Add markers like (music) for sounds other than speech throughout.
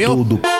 viu?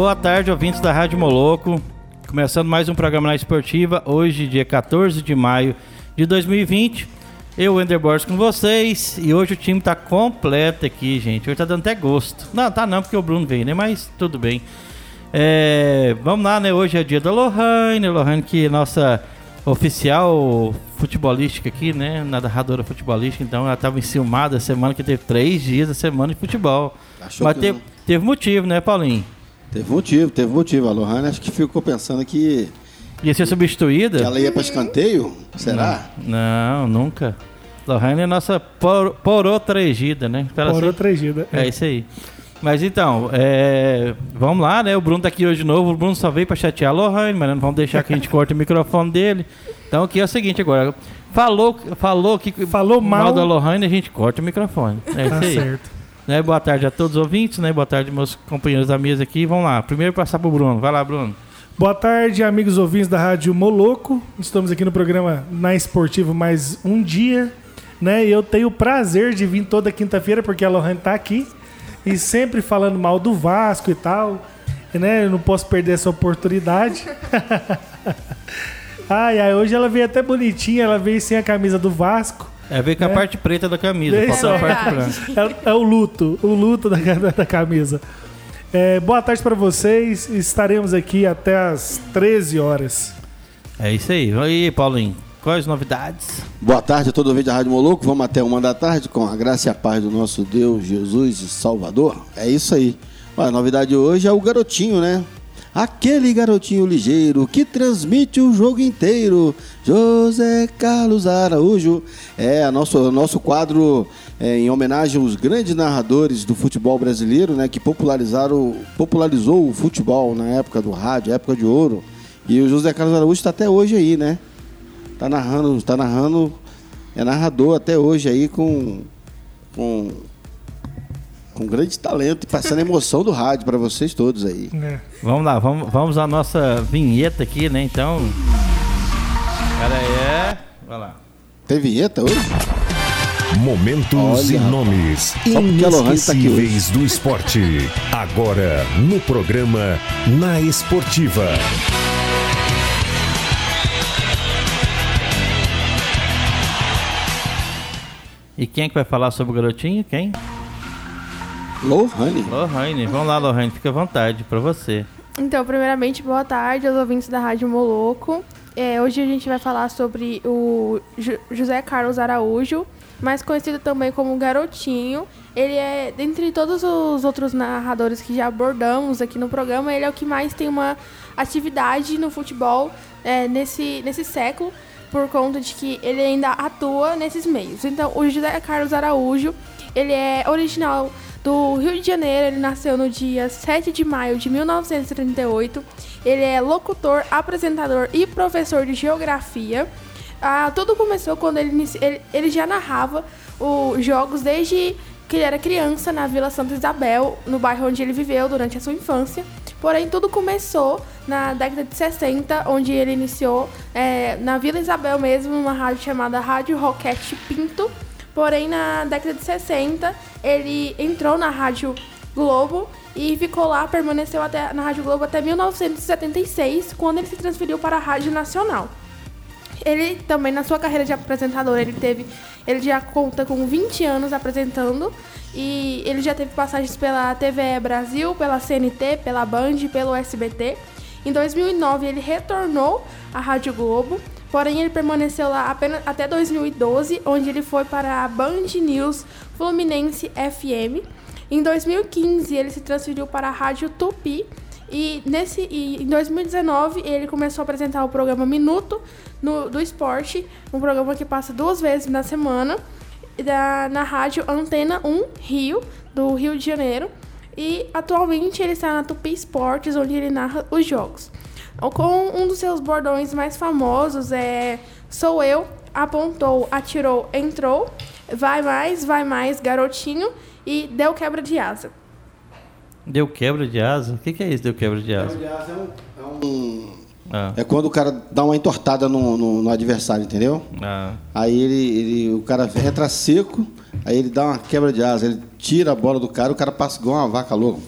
Boa tarde, ouvintes da Rádio Moloco. Começando mais um programa na Esportiva, hoje, dia 14 de maio de 2020. Eu, Wender Borges, com vocês. E hoje o time tá completo aqui, gente. Hoje tá dando até gosto. Não, tá não, porque o Bruno veio, né? Mas tudo bem. É, vamos lá, né? Hoje é dia da Lohane. Lohane, que é nossa oficial futebolística aqui, né? Narradora futebolística. Então ela tava enciumada a semana, que teve três dias da semana de futebol. Achou Mas teve motivo, né, Paulinho? Teve motivo, teve motivo. A Lohane acho que ficou pensando que, Ia ser substituída? que ela ia para escanteio. Será? Não, nunca. Lohane é nossa por, porotregida, né? Porou assim? tragida. É isso aí. Mas então, é, vamos lá, né? O Bruno tá aqui hoje de novo. O Bruno só veio pra chatear a Lohane, mas não vamos deixar que a gente (laughs) corte o microfone dele. Então aqui é o seguinte agora. Falou, falou que Falou mal. da Lohane, a gente corta o microfone. É isso Tá aí. certo. Né? Boa tarde a todos os ouvintes, né? Boa tarde, meus companheiros da mesa aqui. Vamos lá. Primeiro passar pro Bruno. Vai lá, Bruno. Boa tarde, amigos ouvintes da Rádio Moloco. Estamos aqui no programa Na Esportivo mais um dia, né? E eu tenho o prazer de vir toda quinta-feira, porque a Lohane tá aqui. E sempre falando mal do Vasco e tal. E, né? Eu não posso perder essa oportunidade. (laughs) ai, ai, hoje ela veio até bonitinha, ela veio sem a camisa do Vasco. É, veio com a É. parte preta da camisa. Parte branca. É, é o luto, o luto da, da camisa. É, boa tarde para vocês. Estaremos aqui até as 13 horas. É isso aí. E aí, Paulinho, quais as novidades? Boa tarde a todo ouvinte da Rádio Moloco. Vamos até uma da tarde com a graça e a paz do nosso Deus, Jesus e Salvador. É isso aí. Olha, a novidade hoje é o garotinho, né? Aquele garotinho ligeiro que transmite o jogo inteiro. José Carlos Araújo. É a nosso, nosso quadro é, em homenagem aos grandes narradores do futebol brasileiro, né? Que popularizaram, popularizou o futebol na época do rádio, época de ouro. E o José Carlos Araújo está até hoje aí, né? Tá narrando, tá narrando, é narrador até hoje aí com com com grande talento e passando a emoção do rádio para vocês todos aí. né? Vamos lá, vamos, vamos à nossa vinheta aqui, né? Então. Cara, é. Vai lá. Tem vinheta hoje? Momentos Olha, e nomes tá inesquecíveis do esporte. Agora, no programa Na Esportiva. E quem é que vai falar sobre o garotinho? Quem? Lohane. Lohane. Vamos lá, Lohane, fica à vontade pra você. Então, primeiramente, boa tarde aos ouvintes da Rádio Moloco. É, hoje a gente vai falar sobre o Ju- José Carlos Araújo, mais conhecido também como Garotinho. Ele é, dentre todos os outros narradores que já abordamos aqui no programa, ele é o que mais tem uma atividade no futebol é, nesse, nesse século, por conta de que ele ainda atua nesses meios. Então, o José Carlos Araújo, ele é original do Rio de Janeiro, ele nasceu no dia 7 de maio de 1938. Ele é locutor, apresentador e professor de geografia. Ah, tudo começou quando ele, ele, ele já narrava os jogos desde que ele era criança na Vila Santa Isabel, no bairro onde ele viveu durante a sua infância. Porém, tudo começou na década de 60, onde ele iniciou eh, na Vila Isabel mesmo, numa rádio chamada Rádio Roquete Pinto. Porém, na década de 60, ele entrou na Rádio Globo e ficou lá, permaneceu até, na Rádio Globo até 1976, quando ele se transferiu para a Rádio Nacional. Ele também, na sua carreira de apresentador, ele teve. Ele já conta com 20 anos apresentando. E ele já teve passagens pela TVE Brasil, pela CNT, pela Band pelo SBT. Em 2009, ele retornou à Rádio Globo, porém ele permaneceu lá apenas até 2012, onde ele foi para a Band News Fluminense FM. Em 2015, ele se transferiu para a Rádio Tupi. E, nesse, e em 2019 ele começou a apresentar o programa Minuto no, do Esporte, um programa que passa duas vezes na semana, da, na rádio Antena 1 Rio, do Rio de Janeiro. E atualmente ele está na Tupi Esportes, onde ele narra os jogos. Com um dos seus bordões mais famosos é Sou eu, apontou, atirou, entrou, vai mais, vai mais, garotinho e deu quebra de asa. Deu quebra de asa? O que, que é isso, deu quebra de asa? É, um, é, um, Ah, é quando o cara dá uma entortada no, no- no adversário, entendeu? ah. Aí ele, ele- o cara entra seco, aí ele dá uma quebra de asa, ele tira a bola do cara, o cara passa igual uma vaca louca.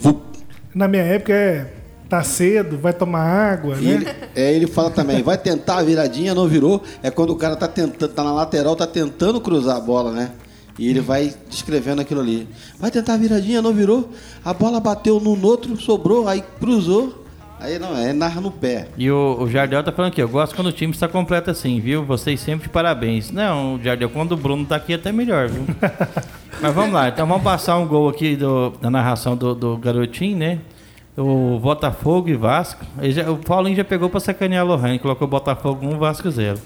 Na minha época é. Tá cedo, vai tomar água, E né? ele, é, ele fala também, vai tentar a viradinha, não virou. É quando o cara tá tentando, tá na lateral, tá tentando cruzar a bola, né? E ele vai descrevendo aquilo ali. Vai tentar a viradinha, não virou. A bola bateu num no outro, sobrou, aí cruzou. Aí não, é narra no pé. E o, o Jardel tá falando aqui, eu gosto quando o time está completo assim, viu? Vocês sempre de parabéns. Não, Jardel, quando o Bruno tá aqui é até melhor, viu? (laughs) Mas vamos lá, então vamos passar um gol aqui do- da narração do, do garotinho, né? O Botafogo e Vasco. Já- o Paulinho já pegou pra sacanear a Lohane, colocou Botafogo 1, Vasco 0.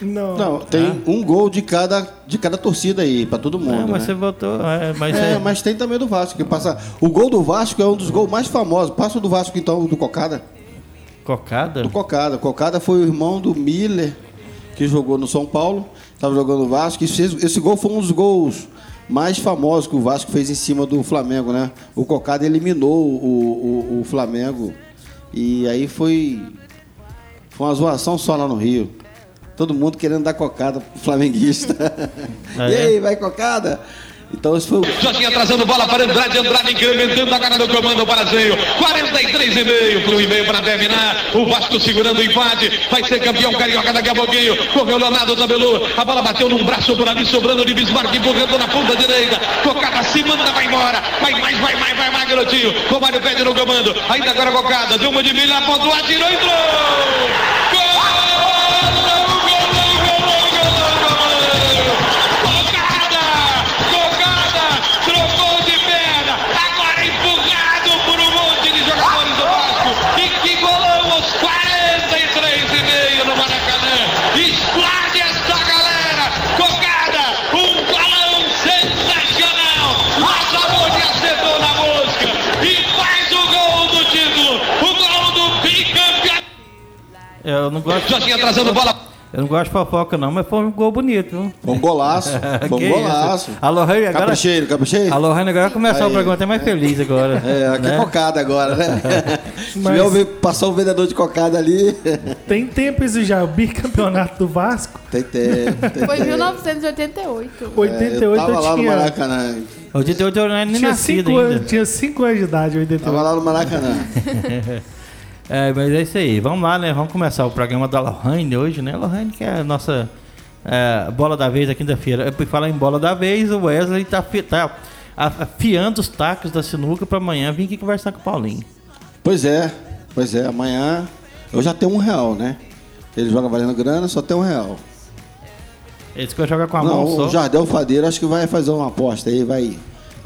Não. Não, tem um gol de cada, de cada torcida aí, pra todo mundo. Não, mas né? você botou. É, mas É, é- mas tem também do Vasco, que passa. O gol do Vasco é um dos gols mais famosos. Passa o do Vasco, então, do Cocada. Cocada? Do Cocada. Cocada foi o irmão do Miller, que jogou no São Paulo, estava jogando no Vasco. Esse, esse gol foi um dos gols mais famosos que o Vasco fez em cima do Flamengo, né? O Cocada eliminou o, o, o Flamengo. E aí foi, foi uma zoação só lá no Rio. Todo mundo querendo dar cocada pro flamenguista. (laughs) Ah, e é? aí, vai cocada? Então esse foi o. Jorginho atrasando bola para Andrade, Andrade incrementando cara do comando para Zeio. 43 e para o e-mail para terminar. O Vasco segurando o empate. Vai ser campeão carioca daqui a pouquinho. Correu Leonardo Tabelu. A bola bateu num braço por ali, sobrando de Bismarck, empurrando na ponta direita. Cocada se manda, vai embora. Vai mais, vai mais, vai mais, garotinho. Romário pede no comando. Ainda agora Cocada. Deu uma de milha, apontou, atirou, entrou. Eu não gosto. Jorginho atrasando bola! Eu não gosto de fofoca, não, mas foi um gol bonito, viu? Foi um golaço. (laughs) Foi um isso? golaço. A Lohane agora. Capricheiro, capricheiro. A Lohane agora vai começar o programa até mais feliz agora. É, aqui é né? cocada agora, né? (laughs) Se Mas- ve- passar um vendedor de cocada ali, Tem tempo isso já. O bicampeonato do Vasco. tem tempo. Tem Foi em tempo. 1988. 88 É, eu tava eu lá no tinha. Maracanã. 88 eu não era nem Tinha nascido 5 ainda. anos, tinha cinco anos de idade, 88. Tava lá no Maracanã. (laughs) É, mas é isso aí. Vamos lá, né? Vamos começar o programa da Lohane hoje, né? Lohane que é a nossa é, bola da vez da quinta-feira. Por falar em bola da vez, o Wesley tá, tá afiando os tacos da sinuca pra amanhã vir aqui conversar com o Paulinho. Pois é, pois é. Amanhã eu já tenho um real, né? Ele joga valendo grana, só tem um real. Ele disse que vai jogar com a Não, mão o só. Jardel Fadeiro acho que vai fazer uma aposta aí, vai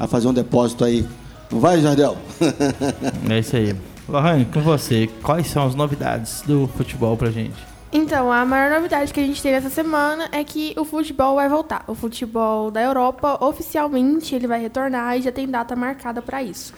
fazer um depósito aí. Não vai, Jardel? (laughs) É isso aí. Lohane, com você, quais são as novidades do futebol pra gente? Então, a maior novidade que a gente teve essa semana é que o futebol vai voltar. O futebol da Europa, oficialmente, ele vai retornar e já tem data marcada para isso.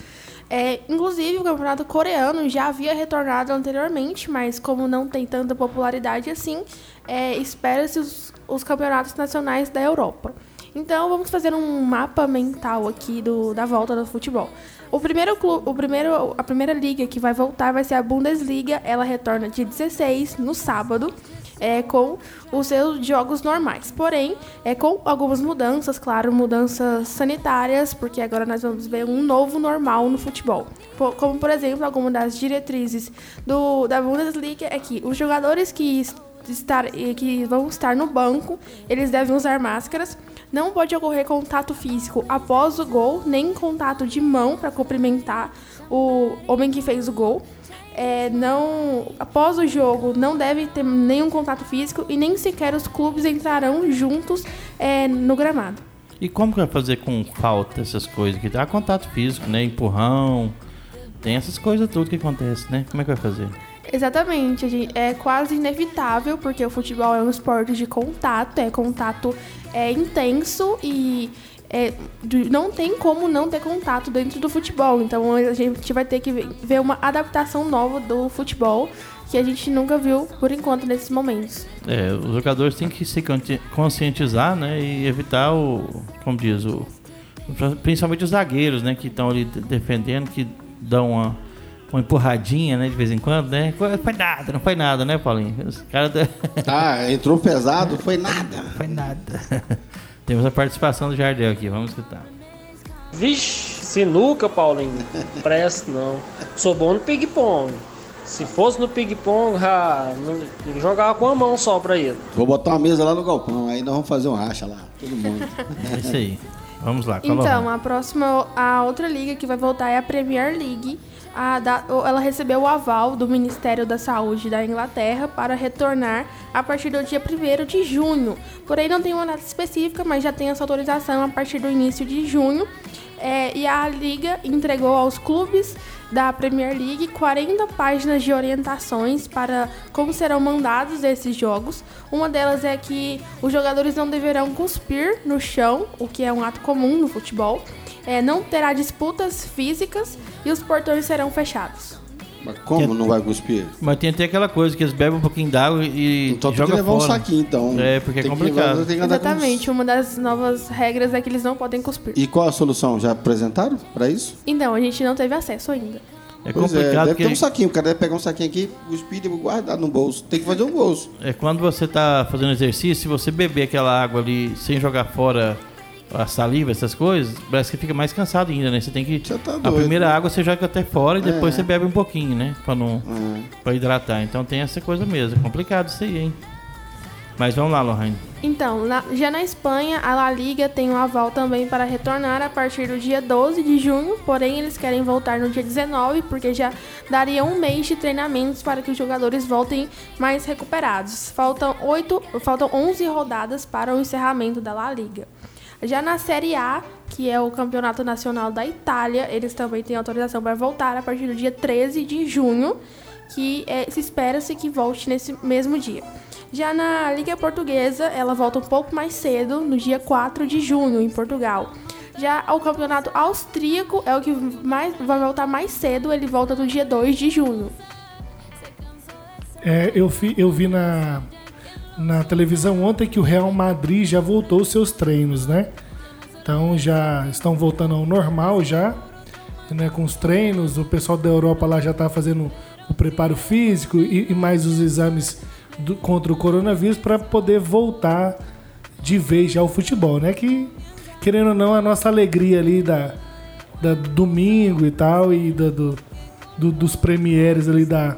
É, inclusive, o campeonato coreano já havia retornado anteriormente, mas como não tem tanta popularidade assim, é, espera-se os, os campeonatos nacionais da Europa. Então, vamos fazer um mapa mental aqui do, da volta do futebol. O primeiro clube, o primeiro, a primeira liga que vai voltar vai ser a Bundesliga. Ela retorna dia 16, no sábado, é, com os seus jogos normais. Porém, é com algumas mudanças, claro, mudanças sanitárias, porque agora nós vamos ver um novo normal no futebol. Como, por exemplo, alguma das diretrizes do, da Bundesliga é que os jogadores que estar, que vão estar no banco, eles devem usar máscaras. Não pode ocorrer contato físico após o gol, nem contato de mão para cumprimentar o homem que fez o gol. É, não, após o jogo, não deve ter nenhum contato físico e nem sequer os clubes entrarão juntos é, no gramado. E como que vai fazer com falta essas coisas? Que dá contato físico, né? Empurrão. Tem essas coisas tudo que acontece, né? Como é que vai fazer? Exatamente, é quase inevitável, porque o futebol é um esporte de contato, é contato é, intenso e é, não tem como não ter contato dentro do futebol. Então a gente vai ter que ver uma adaptação nova do futebol que a gente nunca viu por enquanto nesses momentos. É, os jogadores têm que se conscientizar, né, e evitar o, como diz, o, principalmente os zagueiros, né, que estão ali defendendo, que dão uma, uma empurradinha, né, de vez em quando, né? Foi, foi nada, não foi nada, né, Paulinho? Os cara (laughs) Ah, entrou pesado, foi nada. Foi nada. (laughs) Temos a participação do Jardel aqui, vamos escutar. Vixe, sinuca, Paulinho. Presta não. Sou bom no ping-pong. Se fosse no ping-pong, já jogava com a mão só pra ele. Vou botar uma mesa lá no galpão, aí nós vamos fazer um racha lá, todo mundo. (laughs) É isso aí. Vamos lá. Então, a próxima, a outra liga que vai voltar é a Premier League. A, da, ela recebeu o aval do Ministério da Saúde da Inglaterra para retornar a partir do dia 1 de junho. Porém, não tem uma data específica, mas já tem essa autorização a partir do início de junho. É, e a Liga entregou aos clubes da Premier League 40 páginas de orientações para como serão mandados esses jogos. Uma delas é que os jogadores não deverão cuspir no chão, o que é um ato comum no futebol. É, não terá disputas físicas e os portões serão fechados. Mas como não vai cuspir? Mas tem até aquela coisa que eles bebem um pouquinho d'água e então joga tem que levar fora. um saquinho, então. É, porque é complicado. Levar, Exatamente, uma das novas regras é que eles não podem cuspir. E qual a solução? Já apresentaram para isso? Então, a gente não teve acesso ainda. É pois complicado. É, deve ter um saquinho, o cara deve pegar um saquinho aqui, cuspir e guardar no bolso. Tem que fazer um bolso. É quando você tá fazendo exercício, se você beber aquela água ali sem jogar fora a saliva, essas coisas, parece que fica mais cansado ainda, né? Você tem que. Você tá a doido, primeira né? água você joga até fora e depois É. você bebe um pouquinho, né? Pra não. É. Pra hidratar. Então tem essa coisa mesmo. É complicado isso aí, hein? Mas vamos lá, Lohane. Então, na- já na Espanha, a La Liga tem um aval também para retornar a partir do dia 12 de junho, porém eles querem voltar no dia 19, porque já daria um mês de treinamentos para que os jogadores voltem mais recuperados. Faltam, oito, faltam 11 rodadas para o encerramento da La Liga. Já na Série A, que é o campeonato nacional da Itália, eles também têm autorização para voltar a partir do dia 13 de junho, que é, se espera-se que volte nesse mesmo dia. Já na Liga Portuguesa, ela volta um pouco mais cedo, no dia 4 de junho, em Portugal. Já o campeonato austríaco é o que mais, vai voltar mais cedo, ele volta no dia 2 de junho. É, eu, fi- eu vi na, na televisão ontem que o Real Madrid já voltou os seus treinos, né? Então já estão voltando ao normal já, né? Com os treinos, o pessoal da Europa lá já está fazendo o preparo físico e, e mais os exames do- contra o coronavírus para poder voltar de vez já ao futebol, né? Que querendo ou não a nossa alegria ali da, da domingo e tal e da- do, do- dos premieres ali da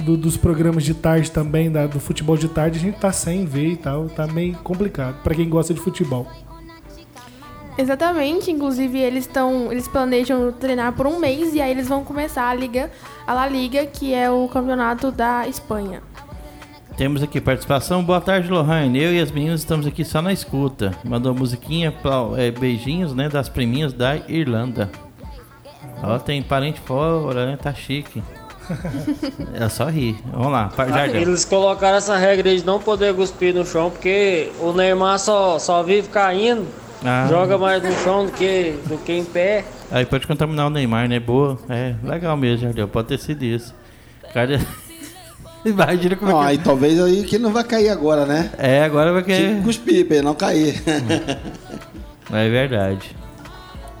do- dos programas de tarde também, da- do futebol de tarde, a gente tá sem ver e tal. Tá meio complicado para quem gosta de futebol. Exatamente, inclusive eles estão, eles planejam treinar por um mês e aí eles vão começar a liga, a La Liga, que é o campeonato da Espanha. Temos aqui participação. Boa tarde, Lohane. Eu e as meninas estamos aqui só na escuta. Mandou musiquinha, é, beijinhos, né? Das priminhas da Irlanda. Ó, tem parente fora, né? Tá chique. É só rir. Vamos lá, Jardel. Eles colocaram essa regra de não poder cuspir no chão, porque o Neymar só, só vive caindo, Ah. joga mais no chão do que, do que em pé. Aí pode contaminar o Neymar, né? Boa. É, legal mesmo, Jardel. Pode ter sido isso. Cara... (laughs) Imagina como Não, é aí talvez aí que não vai cair agora, né? que... É, agora vai querer... que cuspir pra ele não cair. É verdade.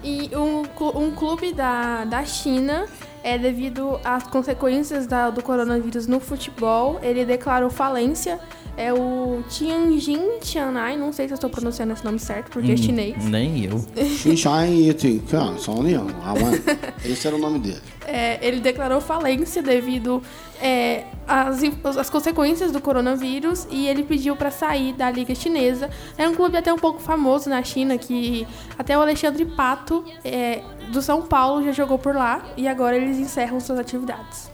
E um, um clube da, da China, é devido às consequências da- do coronavírus no futebol, ele declarou falência É o Tianjin Tianai, não sei se eu estou pronunciando esse nome certo, porque é chinês. Nem eu. Awan. (laughs) Esse era o nome dele. É, ele declarou falência devido é, às, às consequências do coronavírus e ele pediu para sair da Liga Chinesa. É um clube até um pouco famoso na China, que até o Alexandre Pato, é, do São Paulo, já jogou por lá e agora eles encerram suas atividades.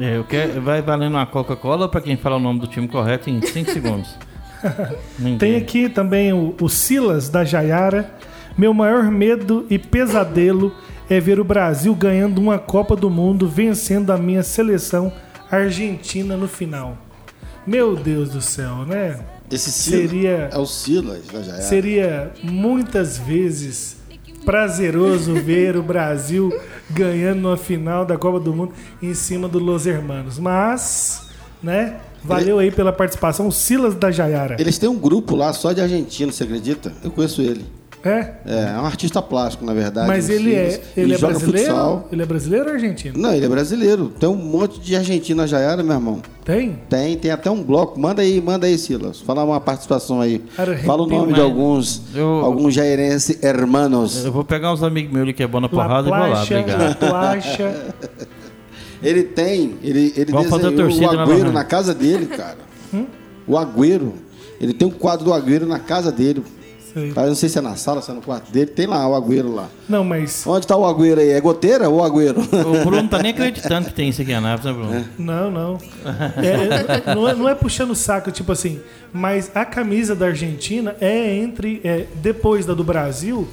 É, eu quero, vai valendo uma Coca-Cola pra quem fala o nome do time correto em 5 segundos. (laughs) Tem aqui também o, o Silas da Jaiara. Meu maior medo e pesadelo é ver o Brasil ganhando uma Copa do Mundo, vencendo a minha seleção Argentina no final. Meu Deus do céu, né? Esse Silas Seria- é o Silas da Jaiara. Seria muitas vezes prazeroso ver o Brasil ganhando uma final da Copa do Mundo em cima do Los Hermanos. Mas, né? Valeu aí pela participação, o Silas da Jaiara. Eles têm um grupo lá só de argentino, você acredita? Eu conheço ele. É? É, é um artista plástico, na verdade. Mas ele é, Silas. ele é joga brasileiro? futsal. Ele é brasileiro ou argentino? Não, ele é brasileiro. Tem um monte de argentino na Jaiara, meu irmão. Tem? Tem, tem até um bloco. Manda aí, manda aí, Silas. Fala uma participação aí. Argentino, Fala o nome de alguns, eu- alguns jairense hermanos. Eu vou pegar uns amigos meus ali que é bom na La porrada e vou lá, Placha, obrigado. La Placha. (laughs) Ele tem, ele, ele Vamos fazer a desenhou o Agüero Lohan? na casa dele, cara. O Agüero. Ele tem um quadro do Agüero na casa dele. Sei. Tá? Eu não sei se é na sala, se é no quarto dele. Tem lá o Agüero lá. Não, mas. Onde tá o Agüero aí? É goteira ou Agüero? O Bruno não tá nem acreditando que tem isso aqui em Anápolis, né, Bruno? Não, não. É, não, é, não é puxando o saco, tipo assim. Mas a camisa da Argentina é entre. é, depois da do Brasil,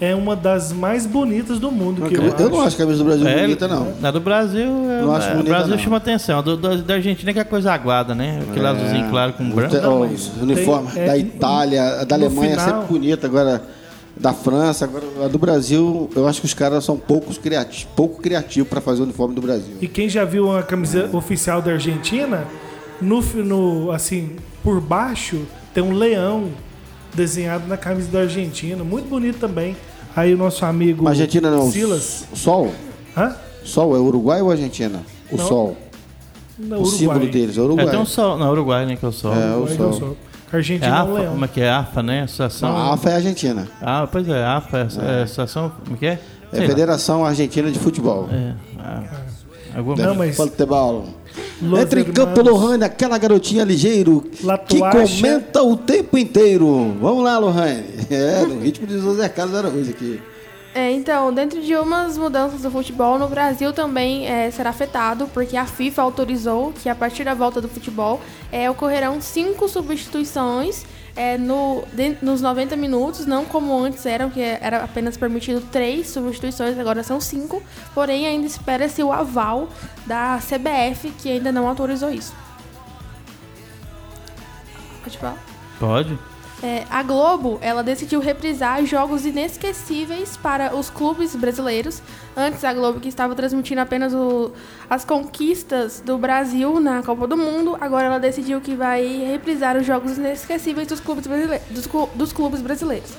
é uma das mais bonitas do mundo. Que eu, eu não acho a camisa do Brasil É, bonita, não. A do Brasil, é, Não acho é, o bonita, Brasil não. chama atenção. A do, da, da Argentina é que é coisa aguada, né? Aquele azulzinho claro com branco. Não, o uniforme tem- é, da Itália, da Alemanha é final- sempre bonita. Agora, da França, agora a do Brasil, eu acho que os caras são poucos criativos, pouco criativos para fazer o uniforme do Brasil. E quem já viu a camisa oficial da Argentina, no, no assim, por baixo tem um leão desenhado na camisa da Argentina, muito bonito também. Aí o nosso amigo Argentina não. Silas, O Sol? hã? Sol é Uruguai ou Argentina? O Não. Sol. O símbolo deles é É, Uruguai. tem um sol, na Uruguai, né, que é o sol. É, É, o Uruguai, Sol. só. Argentina é, AFA, leão. como é que é? AFA, né? Associação... Não, a AFA é a Argentina. Ah, pois é, AFA, é, é Associação... Como é que é? É. Federação Argentina de Futebol. É, ah, alguma Não, mas Futebol. Los Entra em campo Lohane, aquela garotinha ligeiro La que Tuacha. comenta o tempo inteiro. Vamos lá, Lohane. (laughs) É, no ritmo de José Carlos Araújo aqui. É, então, dentro de umas mudanças do futebol, no Brasil também é, será afetado, porque a FIFA autorizou que a partir da volta do futebol é, ocorrerão cinco substituições é, no, nos 90 minutos, não como antes eram, que era apenas permitido três substituições, agora são cinco, porém ainda espera-se o aval da CBF, que ainda não autorizou isso. Pode falar? Pode? É, a Globo, ela decidiu reprisar jogos inesquecíveis para os clubes brasileiros. Antes, a Globo, que estava transmitindo apenas o- as conquistas do Brasil na Copa do Mundo, agora ela decidiu que vai reprisar os jogos inesquecíveis dos clubes, brasile- dos, dos clubes brasileiros.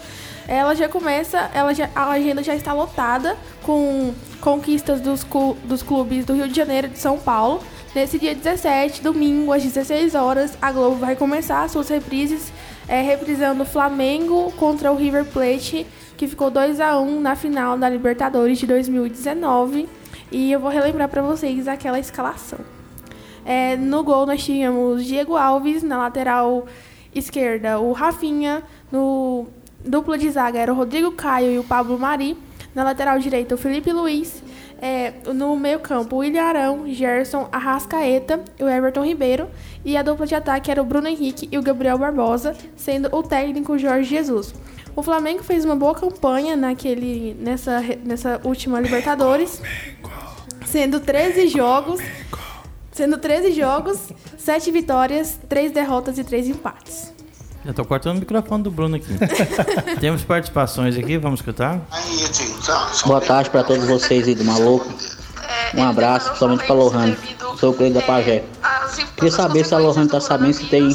Ela já começa, ela já, a agenda já está lotada com conquistas dos, dos clubes do Rio de Janeiro e de São Paulo. Nesse dia 17, domingo, às 16 horas, a Globo vai começar suas reprises, é, reprisando o Flamengo contra o River Plate, que ficou 2 a 1 na final da Libertadores de 2019. E eu vou relembrar para vocês aquela escalação. É, no gol nós tínhamos Diego Alves, na lateral esquerda o Rafinha, no dupla de zaga era o Rodrigo Caio e o Pablo Mari, na lateral direita o Felipe Luiz, é, no meio campo o William Arão, Gerson, Arrascaeta e o Everton Ribeiro, e a dupla de ataque era o Bruno Henrique e o Gabriel Barbosa, sendo o técnico Jorge Jesus. O Flamengo fez uma boa campanha naquele, nessa, nessa última Libertadores, sendo 13 jogos Sendo 13 jogos, 7 vitórias, 3 derrotas e 3 empates. Eu tô cortando o microfone do Bruno aqui. (laughs) Temos participações aqui, vamos escutar? Boa tarde para todos vocês aí do Maluco. Um abraço, principalmente para a Lohane. Sou o Cleiton da Pajé. Queria saber se a Lohane tá sabendo se tem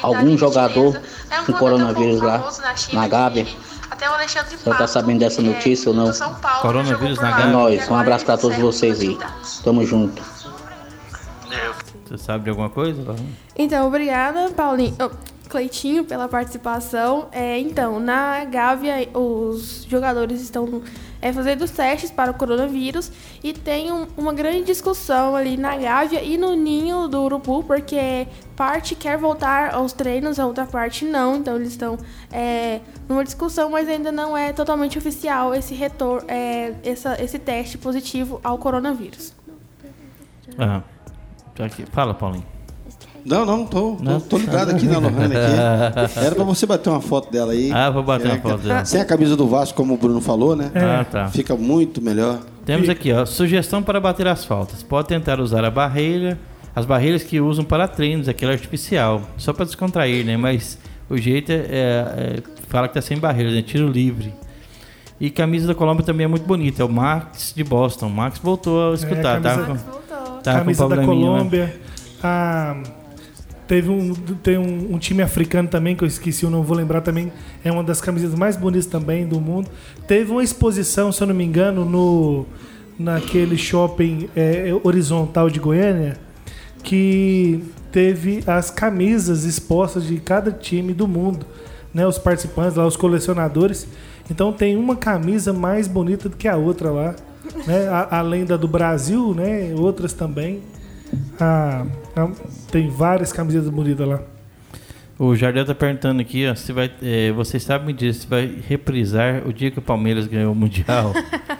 algum jogador com coronavírus lá na Gávea. Se ela tá sabendo dessa notícia ou não. Coronavírus na É Gávea. nóis. Um abraço para todos vocês aí. Tamo junto. Você sabe de alguma coisa? Então, obrigada, Paulinho. Oh, Cleitinho, pela participação. É, então, na Gávea, os jogadores estão é, fazendo os testes para o coronavírus e tem um, uma grande discussão ali na Gávea e no ninho do Urubu, porque parte quer voltar aos treinos, a outra parte não. Então, eles estão é, numa discussão, mas ainda não é totalmente oficial esse retorno, é, esse teste positivo ao coronavírus. Ah, aqui. Fala, Paulinho. Não, não, tô, tô, tô ligado aqui na Lohane aqui. (laughs) Era pra você bater uma foto dela aí. Ah, vou bater É, uma foto dela. Sem a camisa do Vasco, como o Bruno falou, né? Ah, tá. Fica muito melhor. Temos aqui, ó, sugestão para bater as faltas. Pode tentar usar a barreira, as barreiras que usam para treinos, aquela artificial, só para descontrair, né? Mas o jeito é, é- é- fala que tá sem barreiras, né? Tiro livre. E camisa da Colômbia também é muito bonita, é o Max de Boston. O Max voltou a escutar, camisa- tá? Com, Voltou. tá com camisa da né? Colômbia. A- teve um, tem um, um time africano também, que eu esqueci, eu não vou lembrar também. É uma das camisetas mais bonitas também do mundo. Teve uma exposição, se eu não me engano, no naquele shopping é, horizontal de Goiânia, que teve as camisas expostas de cada time do mundo, né? Os participantes lá, os colecionadores. Então tem uma camisa mais bonita do que a outra lá, né? A- além da do Brasil, né? Outras também. Ah, ah, tem várias camisetas bonitas lá. O Jardel tá perguntando aqui, ó, se vai, é, você sabe me dizer se vai reprisar o dia que o Palmeiras ganhou o Mundial?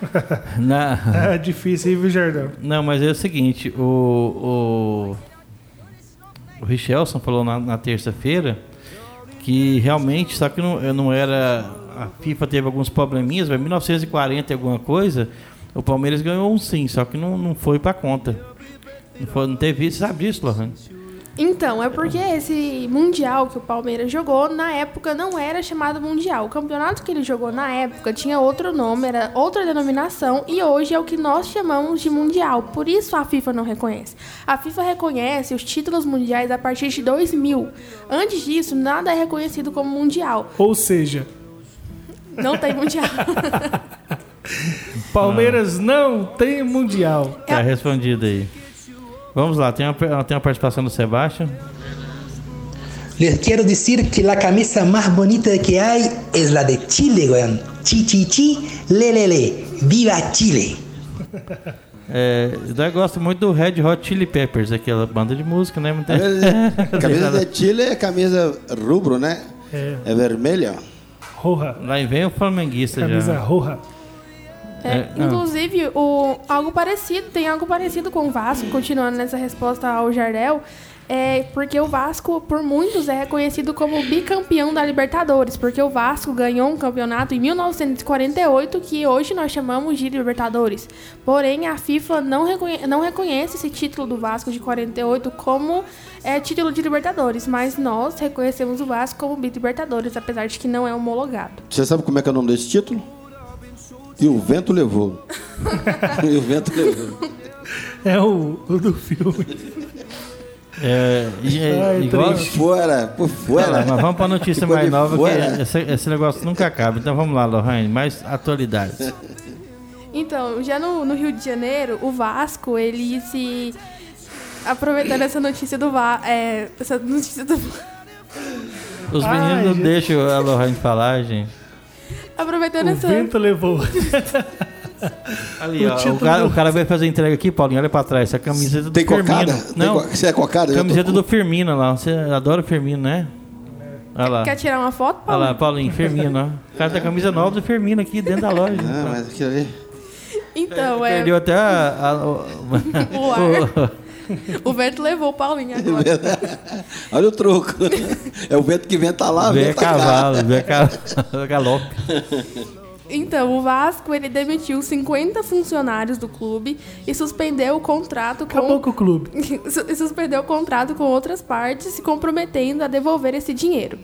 (laughs) Na, É difícil aí, viu, Jardão? Não, mas é o seguinte, o, o, o Richelson falou na, na terça-feira que realmente, só que não, não era. A FIFA teve alguns probleminhas, mas em 1940 e alguma coisa, o Palmeiras ganhou um sim, só que não, não foi pra conta. Não, foi, não teve isso, sabe disso, Lohane? Então, é porque esse Mundial que o Palmeiras jogou, na época não era chamado Mundial. O campeonato que ele jogou na época tinha outro nome, era outra denominação, e hoje é o que nós chamamos de Mundial. Por isso a FIFA não reconhece. A FIFA reconhece os títulos mundiais a partir de 2000. Antes disso, nada é reconhecido como Mundial. Ou seja, Não tem Mundial. (laughs) Palmeiras não tem Mundial. Tá respondido aí. Vamos lá, tem uma, tem uma participação do Sebastião. Les quiero decir que la camisa más bonita que hay es la de Chile, weón. Chi, chi, chi, le, le, le. Viva Chile. É, eu gosto muito do Red Hot Chili Peppers, aquela banda de música, né? Não tem- (laughs) camisa de Chile é camisa rubro, né? É. É vermelha. Roja. Lá vem o flamenguista Camisa já. roja. É, É, inclusive, o, algo parecido, tem algo parecido com o Vasco, continuando nessa resposta ao Jardel, é porque o Vasco, por muitos, é reconhecido como bicampeão da Libertadores, porque o Vasco ganhou um campeonato em 1948 que hoje nós chamamos de Libertadores. Porém, a FIFA não, reconhe não reconhece esse título do Vasco de 48 como é, título de Libertadores, mas nós reconhecemos o Vasco como Libertadores, apesar de que não é homologado. Você sabe como é que é o nome desse título? E o vento levou. e o vento levou. É o, o do filme. É, e- é, Ai, igual, Por fora, por fora. mas vamos para a notícia mais nova, fora. que esse, esse negócio nunca acaba. Então vamos lá, Lohane, mais atualidades. Então, já no, no Rio de Janeiro, o Vasco, ele se. Aproveitando essa notícia do Vasco. É, essa notícia do. Os Ai, meninos não gente. deixam a Lohane falar, gente. Aproveitando O essa. vento levou. (laughs) Ali, O ó, o, cara, do- o cara vai fazer a entrega aqui, Paulinho, olha pra trás. Essa camiseta do Tem Firmino. cocada? Tem Não, co- Você é cocada? Camiseta tô- do Firmino lá. Você adora o Firmino, né? Olha lá. Quer tirar uma foto, Olha Paulo? lá, Paulinho, Firmino, ó. O cara tá com a camisa nova do Firmino aqui dentro da (laughs) loja. Ah, mas aquilo ali. Então, é. Perdeu até a, a- o- (laughs) O ar. (laughs) O vento levou o Paulinho (laughs) agora. Olha o troco. É o vento que venta lá, Vem a venta cá. cavalo, vem a ca- (laughs) galope. Então, o Vasco, ele demitiu 50 funcionários do clube e suspendeu o contrato com. Acabou com o clube. e suspendeu o contrato com outras partes, se comprometendo a devolver esse dinheiro.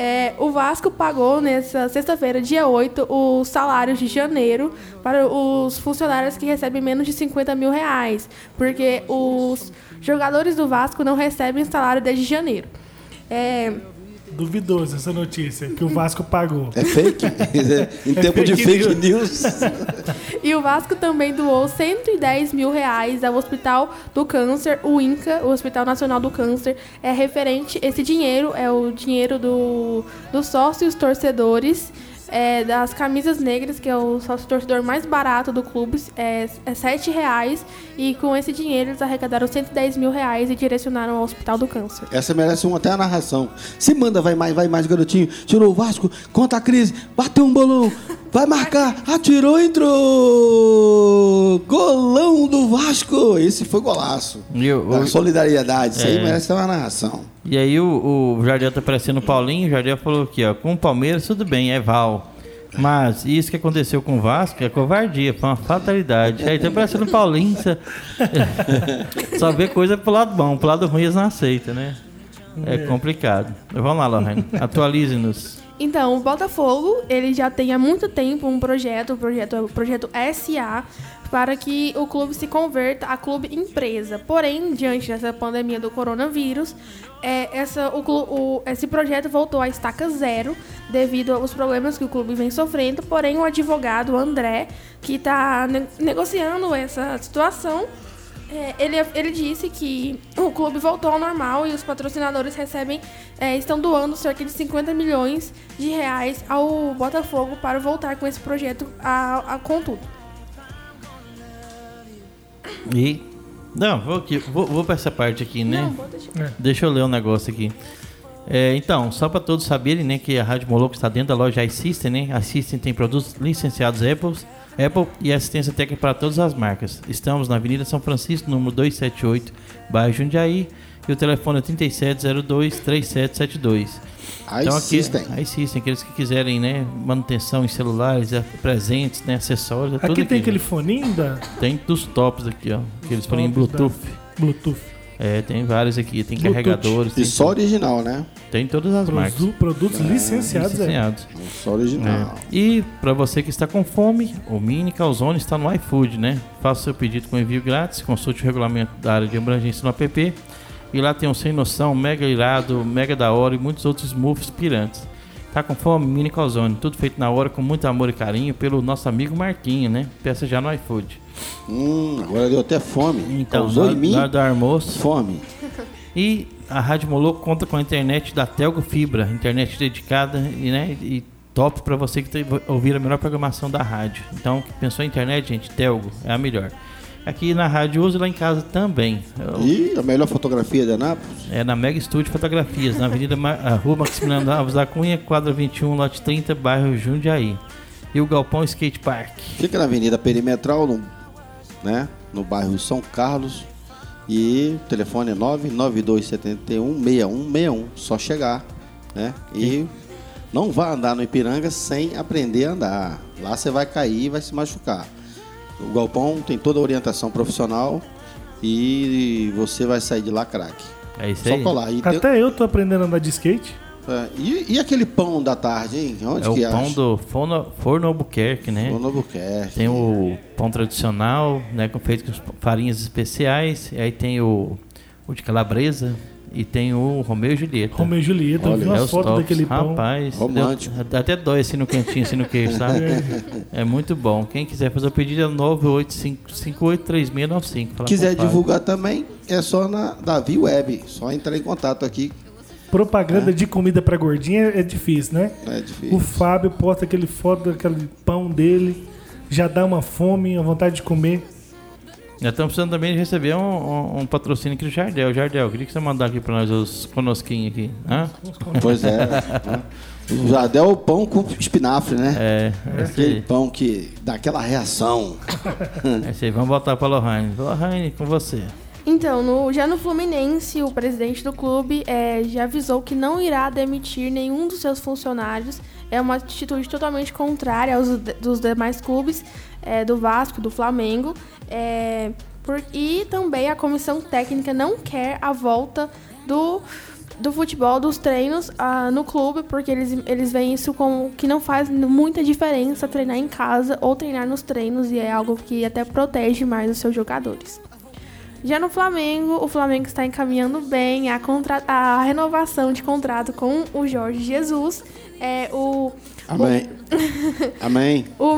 É, o Vasco pagou nessa sexta-feira, dia 8, os salários de janeiro para os funcionários que recebem menos de 50 mil reais, porque os jogadores do Vasco não recebem salário desde janeiro. É, Duvidoso essa notícia, que o Vasco pagou. É fake? (laughs) (laughs) em É tempo de fake fake news. (laughs) E o Vasco também doou 110 mil reais ao Hospital do Câncer, o INCA, o Hospital Nacional do Câncer. É referente, esse dinheiro é o dinheiro do, dos sócios torcedores. é, das camisas negras, que é o sócio torcedor mais barato do clube, é, é 7 reais. E com esse dinheiro eles arrecadaram 110 mil reais e direcionaram ao Hospital do Câncer. Essa merece uma, até a narração. Se manda, vai mais, vai mais, garotinho. Tirou o Vasco, conta a crise, bateu um bolão, vai marcar, atirou, entrou. Golão do Vasco. Esse foi golaço. E o- Da o- solidariedade. Isso aí É. merece uma narração. E aí o, o Jardel tá parecendo o Paulinho, o Jardel falou aqui, ó, com o Palmeiras tudo bem, é Val. Mas isso que aconteceu com o Vasco é covardia, foi uma fatalidade. Aí tá parecendo o Paulinho, só, (laughs) só vê coisa pro lado bom, pro lado ruim eles não aceitam, né? É complicado. Vamos lá, Lorraine, atualize-nos. Então, o Botafogo, ele já tem há muito tempo um projeto, o projeto, o projeto SA, para que o clube se converta a clube empresa. Porém, diante dessa pandemia do coronavírus, é, essa, o, o- esse projeto voltou à estaca zero devido aos problemas que o clube vem sofrendo. Porém, o advogado André, que está negociando essa situação, é, ele, ele disse que o clube voltou ao normal e os patrocinadores recebem, é, estão doando cerca de 50 milhões de reais ao Botafogo para voltar com esse projeto a, a, com tudo. E. Não, vou, aqui, vou, vou pra essa parte aqui, né? Não, vou deixar. Deixa eu ler um negócio aqui. É, então, só para todos saberem, né, que a Rádio Moloco está dentro da loja iSystem, né? A System tem produtos licenciados Apple, Apple e assistência técnica para todas as marcas. Estamos na Avenida São Francisco, número 278, bairro Jundiaí, e o telefone é 3702-3772. iSystem. Aqui, iSystem, aqueles que quiserem, né, manutenção em celulares, é, presentes, né, acessórios, é tudo Aqui aqui. tem aquele gente. foninho da Tem dos tops aqui, ó. Aqueles foninhos tops da- Bluetooth. É, tem vários aqui, tem Bluetooth. carregadores, E tem, só original, né? tem todas as marcas. Produ- produtos licenciados, é. licenciados. Só original. É. E para você que está com fome, o Mini Calzone está no iFood, né? Faça seu pedido com envio grátis, consulte o regulamento da área de abrangência no app. E lá tem um sem noção, mega irado, mega da hora e muitos outros smooths pirantes. Tá com fome? Mini Calzone, tudo feito na hora com muito amor e carinho pelo nosso amigo Marquinho, né? Peça já no iFood. Hum, agora deu até fome. Então, Causou na, em mim na hora do almoço. fome. E a Rádio Moloco conta com a internet da Telgo Fibra, internet dedicada e, né, e top para você que tem, ouvir a melhor programação da rádio. Então, pensou em internet, gente, Telgo é a melhor. Aqui na rádio uso e lá em casa também. Eu- E a melhor fotografia de Anápolis? é na Mega Estúdio Fotografias, na Avenida Ma Rua Maximiliano Alves da Cunha, quadra 21, lote 30, bairro Jundiaí. E o Galpão Skate Park. Fica na Avenida Perimetral, no, né, no bairro São Carlos. E o telefone é 992716161. Só chegar, né? E não vá andar no Ipiranga sem aprender a andar. Lá você vai cair e vai se machucar. O Galpão tem toda a orientação profissional e você vai sair de lá craque. É isso Só aí. colar. E, tem- Até eu tô aprendendo a andar de skate. é, e- e aquele pão da tarde, hein? Onde É o que pão acha? do Forno, Forno Albuquerque, né? No Albuquerque. Tem o pão tradicional, né, feito com farinhas especiais. E aí tem o, o de calabresa e tem o Romeu e Julieta. Romeu e Julieta, eu vi é uma foto tops. daquele pão. Rapaz, Romântico. deu- até dói assim no cantinho, assim no queijo, sabe? (laughs) é muito bom. Quem quiser fazer o pedido é 985-583695. Fala quiser divulgar também, é só na Davi Web. Só entrar em contato aqui. Propaganda de comida pra gordinha é difícil, né? É difícil. O Fábio posta aquele foto daquele pão dele, já dá uma fome, uma vontade de comer. Já estamos precisando também de receber um, um- um patrocínio aqui do Jardel. Jardel, queria que você mandar aqui pra nós os conosquinhos aqui. Hã? Pois é. O Jardel é o pão com espinafre, né? É, esse Aquele aí. pão que dá aquela reação. (laughs) Esse aí. Vamos voltar pra Lohane. Lohane, com você. Então, no- já no Fluminense, o presidente do clube é, já avisou que não irá demitir nenhum dos seus funcionários. É uma atitude totalmente contrária aos dos demais clubes, é, do Vasco, do Flamengo. É, por- e também a comissão técnica não quer a volta do, do futebol, dos treinos ah, no clube, porque eles, eles veem isso como que não faz muita diferença treinar em casa ou treinar nos treinos, e é algo que até protege mais os seus jogadores. Já no Flamengo, o Flamengo está encaminhando bem a, contra... a renovação de contrato com o Jorge Jesus. É, o, Amém. (laughs) Amém. o,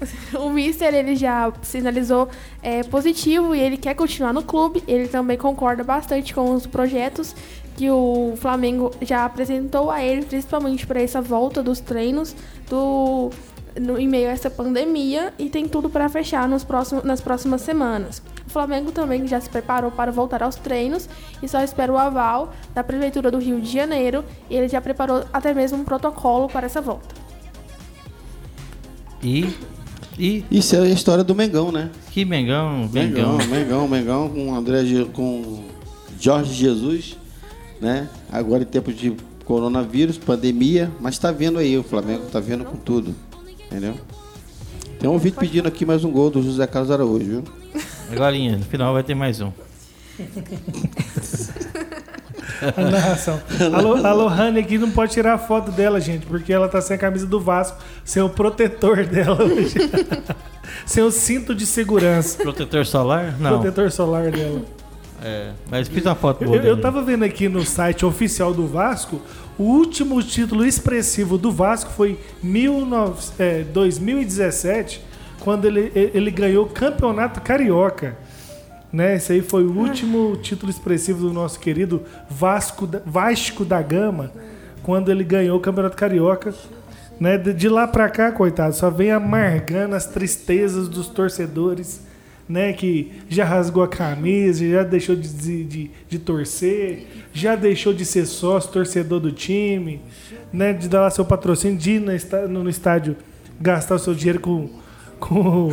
(laughs) o Mister ele já sinalizou é, positivo e ele quer continuar no clube. Ele também concorda bastante com os projetos que o Flamengo já apresentou a ele, principalmente para essa volta dos treinos do, no, em meio a essa pandemia e tem tudo para fechar nos próximos, nas próximas semanas. O Flamengo também já se preparou para voltar aos treinos e só espera o aval da Prefeitura do Rio de Janeiro e ele já preparou até mesmo um protocolo para essa volta. E. E. Isso é a história do Mengão, né? Que Mengão, Mengão, Mengão. Mengão, Mengão com André com Jorge Jesus, né? Agora em tempos de coronavírus, pandemia, mas tá vendo aí, o Flamengo tá vendo com tudo. Entendeu? Tem um ouvinte pedindo aqui mais um gol do José Carlos Araújo, viu? Agora, no final vai ter mais um. (laughs) A narração. A, Lo, a Lohane aqui não pode tirar a foto dela, gente, porque ela tá sem a camisa do Vasco, sem o protetor dela hoje. (laughs) sem o cinto de segurança. Protetor solar? Não. Protetor solar dela. É, mas fiz uma foto Eu, boa. eu dele. tava vendo aqui no site oficial do Vasco, o último título expressivo do Vasco foi 19, é, 2017, quando ele, ele ganhou o Campeonato Carioca. Né? Esse aí foi o último título expressivo do nosso querido Vasco da, Vasco da Gama, quando ele ganhou o Campeonato Carioca. Né? De, de lá pra cá, coitado, só vem amargando as tristezas dos torcedores, né? Que já rasgou a camisa, já deixou de, de, de, torcer, já deixou de ser sócio, torcedor do time, né? De dar lá seu patrocínio, de ir no, no estádio gastar o seu dinheiro com, com,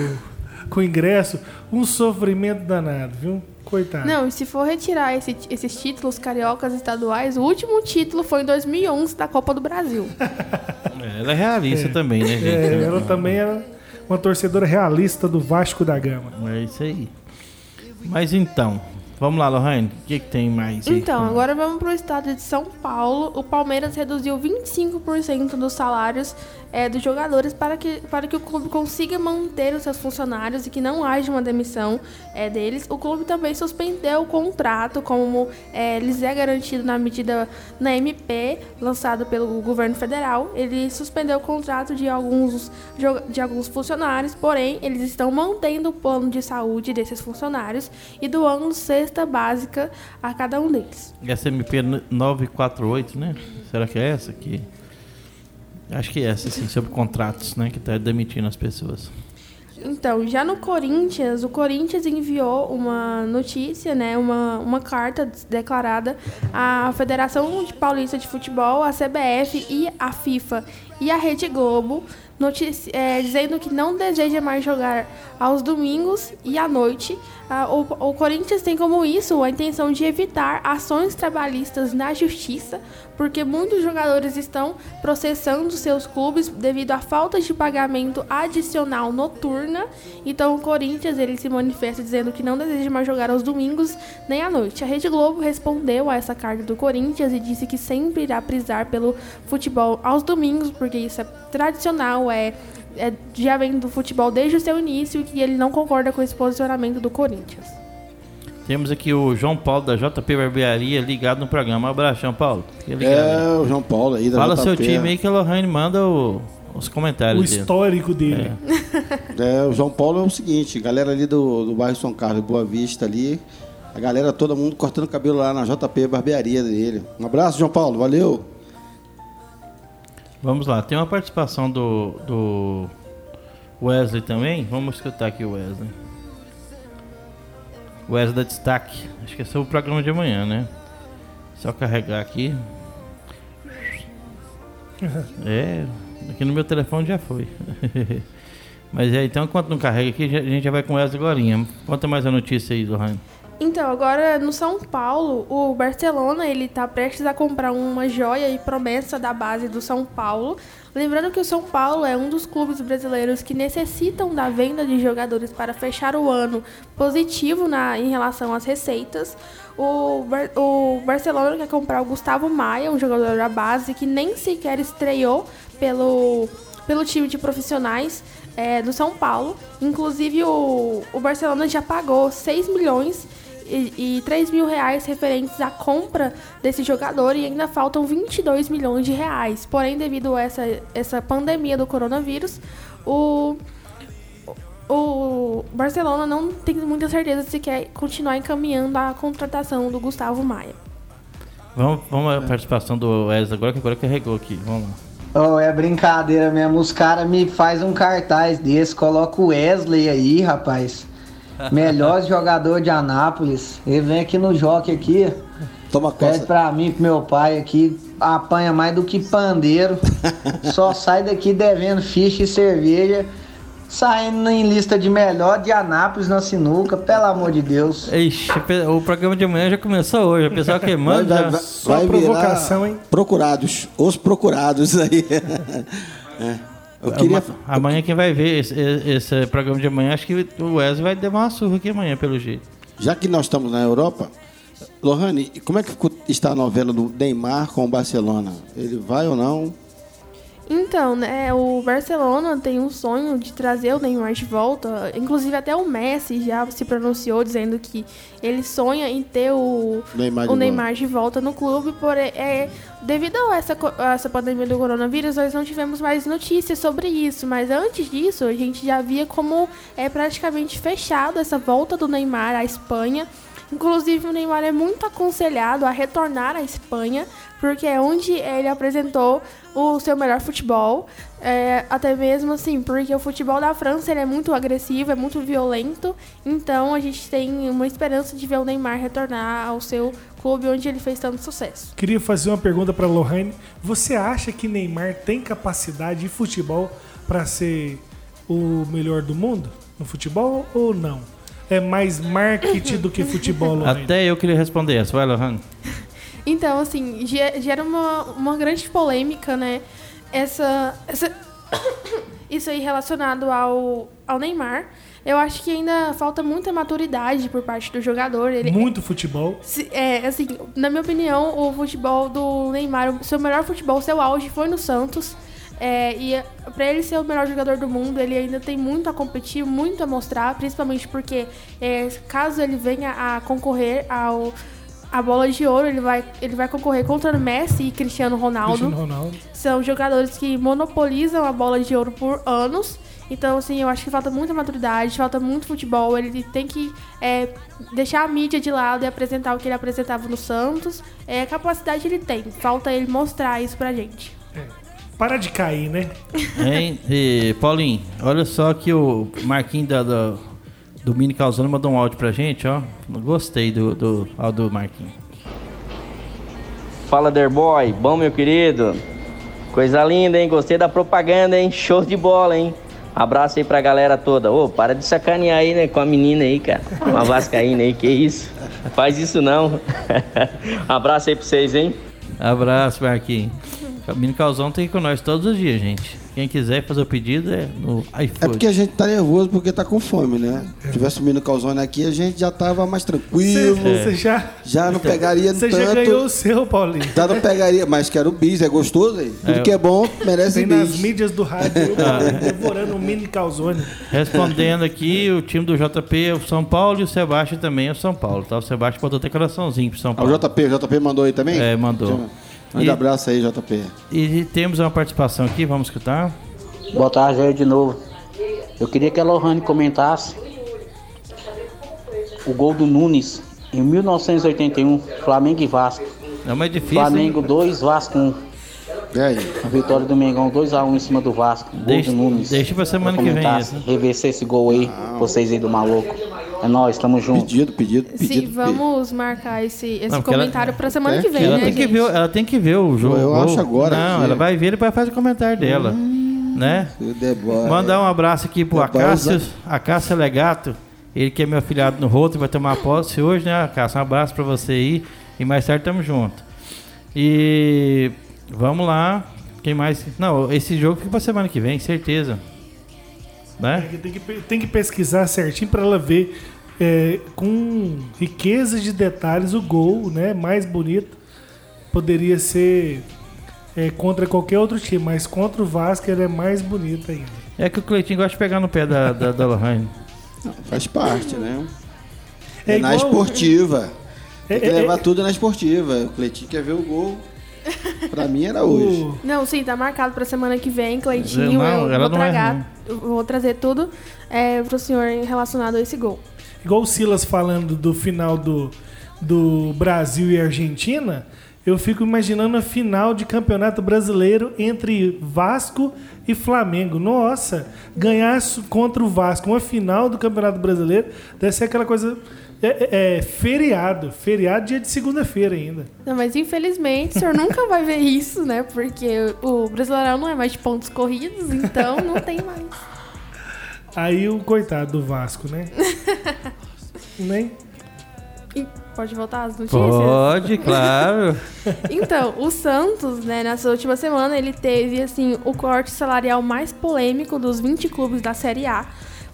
com ingresso. Um sofrimento danado, viu? Coitado. Não, e se for retirar esse- esses títulos cariocas estaduais, o último título foi em 2011 da Copa do Brasil. (laughs) É, ela é realista também, né, gente? É, ela também era uma torcedora realista do Vasco da Gama. É isso aí. Mas então, vamos lá, Lohane. O que, que tem mais? Então, agora vamos para o estado de São Paulo. O Palmeiras reduziu 25% dos salários eh, dos jogadores para que, para que o clube consiga manter os seus funcionários e que não haja uma demissão eh, deles. O clube também suspendeu o contrato, como eh, lhes é garantido na medida na MP, lançado pelo governo federal. Ele suspendeu o contrato de alguns, de alguns funcionários, porém, eles estão mantendo o plano de saúde desses funcionários e doando cesta básica a cada um deles. SMP 948, né? Será que é essa aqui? Acho que é essa, sim, sobre contratos, né? Que tá demitindo as pessoas. Então, já no Corinthians, o Corinthians enviou uma notícia, né, uma, uma carta declarada à Federação de Paulista de Futebol, a CBF e a FIFA e a Rede Globo, notici- eh, dizendo que não deseja mais jogar aos domingos e à noite. Ah, o, o Corinthians tem como isso a intenção de evitar ações trabalhistas na justiça, porque muitos jogadores estão processando seus clubes devido à falta de pagamento adicional noturna. Então o Corinthians ele se manifesta dizendo que não deseja mais jogar aos domingos nem à noite. A Rede Globo respondeu a essa carta do Corinthians e disse que sempre irá prisar pelo futebol aos domingos, porque isso é tradicional, é, é já vem do futebol desde o seu início e que ele não concorda com esse posicionamento do Corinthians. Temos aqui o João Paulo da JP Barbearia ligado no programa. Um abraço, João Paulo. É, o João Paulo aí da Fala JP. seu time aí que a Lohane manda o- os comentários O dele. histórico dele. É, o João Paulo é o seguinte, galera ali do, do bairro São Carlos, Boa Vista ali, a galera, todo mundo cortando cabelo lá na JP Barbearia dele. Um abraço, João Paulo, valeu. Vamos lá, tem uma participação do, do Wesley também. Vamos escutar aqui o Wesley. Wesley da Destaque. Acho que é o programa de amanhã, né? Só carregar aqui. É, aqui no meu telefone já foi. (laughs) Mas é, então enquanto não carrega aqui, a gente já vai com o Wesley agora. Conta mais a notícia aí, Zohan. Então, agora no São Paulo, o Barcelona ele tá prestes a comprar uma joia e promessa da base do São Paulo. Lembrando que o São Paulo é um dos clubes brasileiros que necessitam da venda de jogadores para fechar o ano positivo na, em relação às receitas. O, o Barcelona quer comprar o Gustavo Maia, um jogador da base que nem sequer estreou pelo, pelo time de profissionais é, do São Paulo. Inclusive, o, o Barcelona já pagou 6 milhões e, e 3 mil reais referentes à compra desse jogador e ainda faltam 22 milhões de reais. Porém, devido a essa, essa pandemia do coronavírus, o, o Barcelona não tem muita certeza se quer continuar encaminhando a contratação do Gustavo Maia. Vamos, vamos à participação do Wesley agora, que agora carregou aqui. Vamos lá. Oh, é brincadeira mesmo. Os caras me fazem um cartaz desse, coloca o Wesley aí, rapaz. Melhor jogador de Anápolis. Ele vem aqui no joque aqui. Toma Pede conta. pra mim, pro meu pai aqui, apanha mais do que pandeiro. (laughs) Só sai daqui devendo ficha e cerveja. Saindo em lista de melhor de Anápolis na sinuca, pelo amor de Deus. Ixi, o programa de amanhã já começou hoje. O pessoal (laughs) queimando Vai, já. vai, Só vai virar provocação, hein? Procurados. Os procurados aí. (laughs) É. Eu queria. Ama- Amanhã quem vai ver esse, esse programa de amanhã, acho que o Wesley vai dar uma surra aqui amanhã, pelo jeito. Já que nós estamos na Europa, Lohane, como é que está a novela do Neymar com o Barcelona? Ele vai ou não? Então, né, o Barcelona tem um sonho de trazer o Neymar de volta. Inclusive até o Messi já se pronunciou dizendo que ele sonha em ter o Neymar de o Neymar de volta no clube, porém, é, devido a essa, a essa pandemia do coronavírus, nós não tivemos mais notícias sobre isso. Mas antes disso, a gente já via como é praticamente fechado essa volta do Neymar à Espanha. Inclusive, o Neymar é muito aconselhado a retornar à Espanha, porque é onde ele apresentou o seu melhor futebol. É, até mesmo assim, porque o futebol da França ele é muito agressivo, é muito violento. Então, a gente tem uma esperança de ver o Neymar retornar ao seu clube onde ele fez tanto sucesso. Queria fazer uma pergunta para Lohane. Você acha que Neymar tem capacidade de futebol para ser o melhor do mundo no futebol ou não? É mais marketing do que futebol, (laughs) Lohane? Até eu queria responder essa. Vai, Lohan. Então, assim, ge- gera uma, uma grande polêmica, né? Essa, essa (coughs) isso aí relacionado ao, ao Neymar. Eu acho que ainda falta muita maturidade por parte do jogador. Ele, Muito futebol. É, assim, na minha opinião, o futebol do Neymar, o seu melhor futebol, seu auge foi no Santos. É, e para ele ser o melhor jogador do mundo, ele ainda tem muito a competir, muito a mostrar, principalmente porque é, caso ele venha a concorrer ao a bola de ouro, ele vai, ele vai concorrer contra Messi e Cristiano Ronaldo. Cristiano Ronaldo. São jogadores que monopolizam a bola de ouro por anos. Então, assim, eu acho que falta muita maturidade, falta muito futebol. Ele tem que é, deixar a mídia de lado e apresentar o que ele apresentava no Santos. É, capacidade ele tem, falta ele mostrar isso pra gente. Para de cair, né? Hein? E, Paulinho, olha só que o Marquinhos da, da- do Mini Causando mandou um áudio pra gente, ó. Gostei do, do áudio do Marquinhos. Fala, Derboy. Bom, meu querido? Coisa linda, hein? Gostei da propaganda, hein? Show de bola, hein? Abraço aí pra galera toda. Ô, para de sacanear aí, né? Com a menina aí, cara. Uma vascaína aí, que isso? Faz isso não. (laughs) Abraço aí pra vocês, hein? Abraço, Marquinhos. O Mini Causão tem com nós todos os dias, gente. Quem quiser fazer o pedido é no iFood. É porque a gente tá nervoso porque tá com fome, né? Se tivesse o Mino Calzone aqui, a gente já tava mais tranquilo. Você já, Já não pegaria você tanto. já ganhou o seu, Paulinho. Já não pegaria, mas quero bis, é gostoso aí. Tudo É. que é bom merece Tem nas bis. mídias do rádio, eu, Paulinho, devorando um mini calzone. Respondendo aqui, o time do JP é o São Paulo e o Sebastião também é o São Paulo, tá? O Sebastião botou até coraçãozinho pro São Ah, Paulo. o JP, o JP mandou aí também? É, mandou. Um grande E- abraço aí, JP. E temos uma participação aqui, vamos escutar. Boa tarde aí de novo. Eu queria que a Lohane comentasse o gol do Nunes em 1981, Flamengo e Vasco. É mais difícil. Flamengo 2, Vasco 1. E aí? A vitória do Mengão 2x1 em cima do Vasco. Gol Deixa- do Nunes. deixa pra semana que vem comentasse, essa. Rever se esse gol aí, vocês aí do maluco. É nóis, tamo junto. Pedido, pedido, pedido. Sim, vamos marcar esse, esse Não, porque ela- comentário pra semana É, que vem, ela, né, tem que gente? ver, ela tem que ver o jogo. Eu acho agora Não, que- ela vai ver e depois faz o comentário dela. né? O The Boy. Mandar um abraço aqui pro Boy Acácio, Acácio Legato. Ele que é meu afilhado no Roto, vai tomar posse hoje, né, Acácio? Um abraço pra você aí. E mais tarde tamo junto. E vamos lá. Quem mais? Não, esse jogo fica pra semana que vem, certeza. Né? Tem que, tem que pesquisar certinho para ela ver é, com riqueza de detalhes o gol, né? Mais bonito. Poderia ser é, contra qualquer outro time, mas contra o Vasco ele é mais bonito ainda. É que o Cleitinho gosta de pegar no pé da, da, da Lohane. Faz parte, né? É É, na igual- esportiva. Tem que É, é, levar é- tudo na esportiva. O Cleitinho quer ver o gol. Pra mim era (laughs) hoje. O- Não, sim, tá marcado pra semana que vem, Cleitinho. Não, eu ela vou, não é tragar, eu vou trazer tudo é, pro senhor relacionado a esse gol. Igual o Silas falando do final do, do Brasil e Argentina, eu fico imaginando a final de campeonato brasileiro entre Vasco e Flamengo. Nossa, ganhar contra o Vasco uma final do campeonato brasileiro deve ser aquela coisa. É, é- é feriado, feriado dia de segunda-feira ainda. Não, mas infelizmente o senhor nunca vai ver isso, né? Porque o Brasileirão não é mais de pontos corridos, então não tem mais. Aí o coitado do Vasco, né? (laughs) Nem? E pode voltar às notícias? Pode, claro. (laughs) Então, o Santos, né, nessa última semana, ele teve, assim, o corte salarial mais polêmico dos 20 clubes da Série A.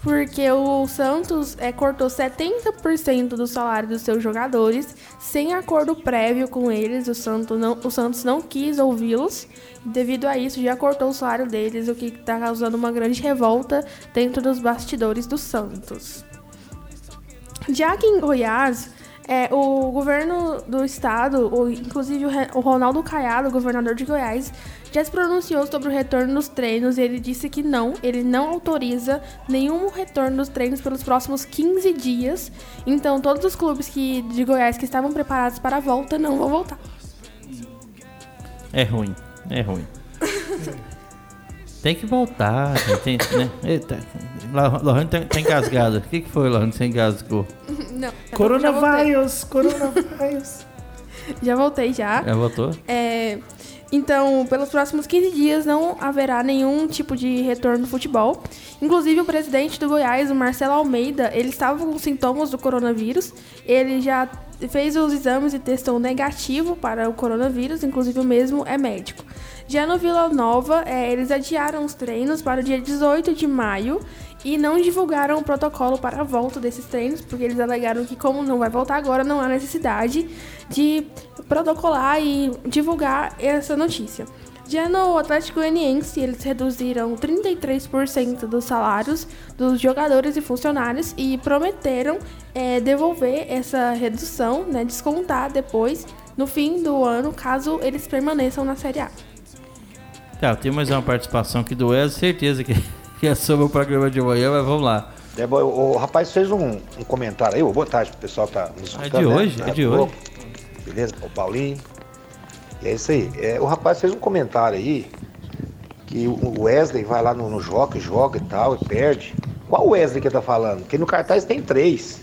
Porque o Santos é, cortou 70% do salário dos seus jogadores, sem acordo prévio com eles. O Santos não, o Santos não quis ouvi-los. Devido a isso, já cortou o salário deles, o que está causando uma grande revolta dentro dos bastidores do Santos. Já que em Goiás, é, o governo do estado, o- inclusive o, o Ronaldo Caiado, governador de Goiás, já se pronunciou sobre o retorno dos treinos e ele disse que não, ele não autoriza nenhum retorno dos treinos pelos próximos 15 dias. Então, todos os clubes que, de Goiás que estavam preparados para a volta não vão voltar. É ruim, é ruim. Tem que voltar, tem, né? Eita, Lo- Lohane tá, tá engasgada. O que, que foi, Lohane? Você engasgou? (laughs) Não. Coronavírus, coronavírus. (laughs) Já voltei já. Já voltou? É, então, pelos próximos 15 dias não haverá nenhum tipo de retorno do futebol. Inclusive, o presidente do Goiás, o Marcelo Almeida, ele estava com sintomas do coronavírus. Ele já fez os exames e testou negativo para o coronavírus, inclusive o mesmo é médico. Já no Vila Nova, é, eles adiaram os treinos para o dia 18 de maio e não divulgaram o protocolo para a volta desses treinos, porque eles alegaram que, como não vai voltar agora, não há necessidade de protocolar e divulgar essa notícia. Já no Atlético Goianiense, eles reduziram 33% dos salários dos jogadores e funcionários e prometeram eh, devolver essa redução, né, descontar depois, no fim do ano, caso eles permaneçam na Série A. Tá, tem mais uma participação aqui do Wesley, certeza que, que é sobre o programa de amanhã, mas vamos lá. É, o, o rapaz fez um, um comentário aí, boa tarde pro pessoal que tá nos É escutando. de né? hoje, Na é de hoje. Beleza? O Paulinho. E é isso aí. É, o rapaz fez um comentário aí que o Wesley vai lá no, no joga, joga e tal, e perde. Qual Wesley que tá falando? Porque no cartaz tem três.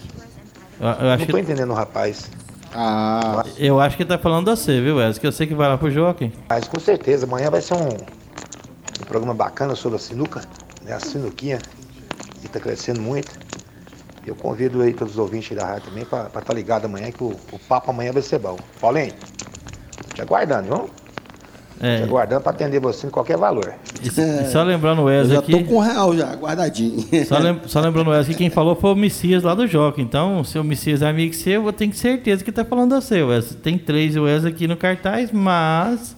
Eu, eu Não tô que, entendendo o rapaz. Ah, eu acho que tá falando da você, viu, Wesley? Que eu sei que vai lá pro Joaquim. Mas com certeza, amanhã vai ser um, um programa bacana sobre a sinuca, né? A sinuquinha, que tá crescendo muito. Eu convido aí todos os ouvintes da rádio também pra estar ligado amanhã, que o, o papo amanhã vai ser bom. Paulinho, te aguardando, viu? É, aguardando pra atender você em qualquer valor. e, e só lembrando o Wesley já aqui. tô com um real já, guardadinho. Só, lem- só lembrando o Wesley que quem falou foi o Messias lá do Joca. Então, se o Messias é amigo seu, eu vou ter certeza que tá falando da seu, Wesley. Tem três Wesley aqui no cartaz, mas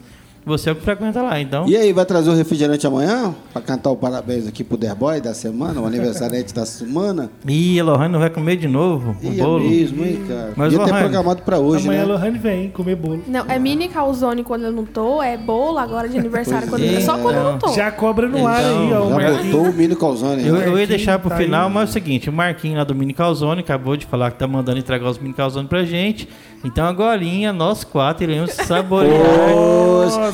você é o que frequenta lá, então. E aí, vai trazer o refrigerante amanhã? Pra cantar o parabéns aqui pro The Boy da semana, o aniversariante da semana? Ih, a Lohane não vai comer de novo o Ih, é bolo. mesmo, hein, cara? Mas, Ia ter Lohane, programado pra hoje, Amanhã a né? Lohane vem comer bolo. Não, é mini calzone quando eu não tô, é bolo agora de aniversário quando eu é. só quando eu não tô. Já cobra no ar Então, aí, ó. O Já Marquinhos. botou o mini calzone. Eu, né? eu ia deixar pro tá final, aí. mas é o seguinte, o Marquinhos lá do Mini Calzone acabou de falar que tá mandando entregar os Mini Calzone pra gente. Então agora nós quatro iremos saborear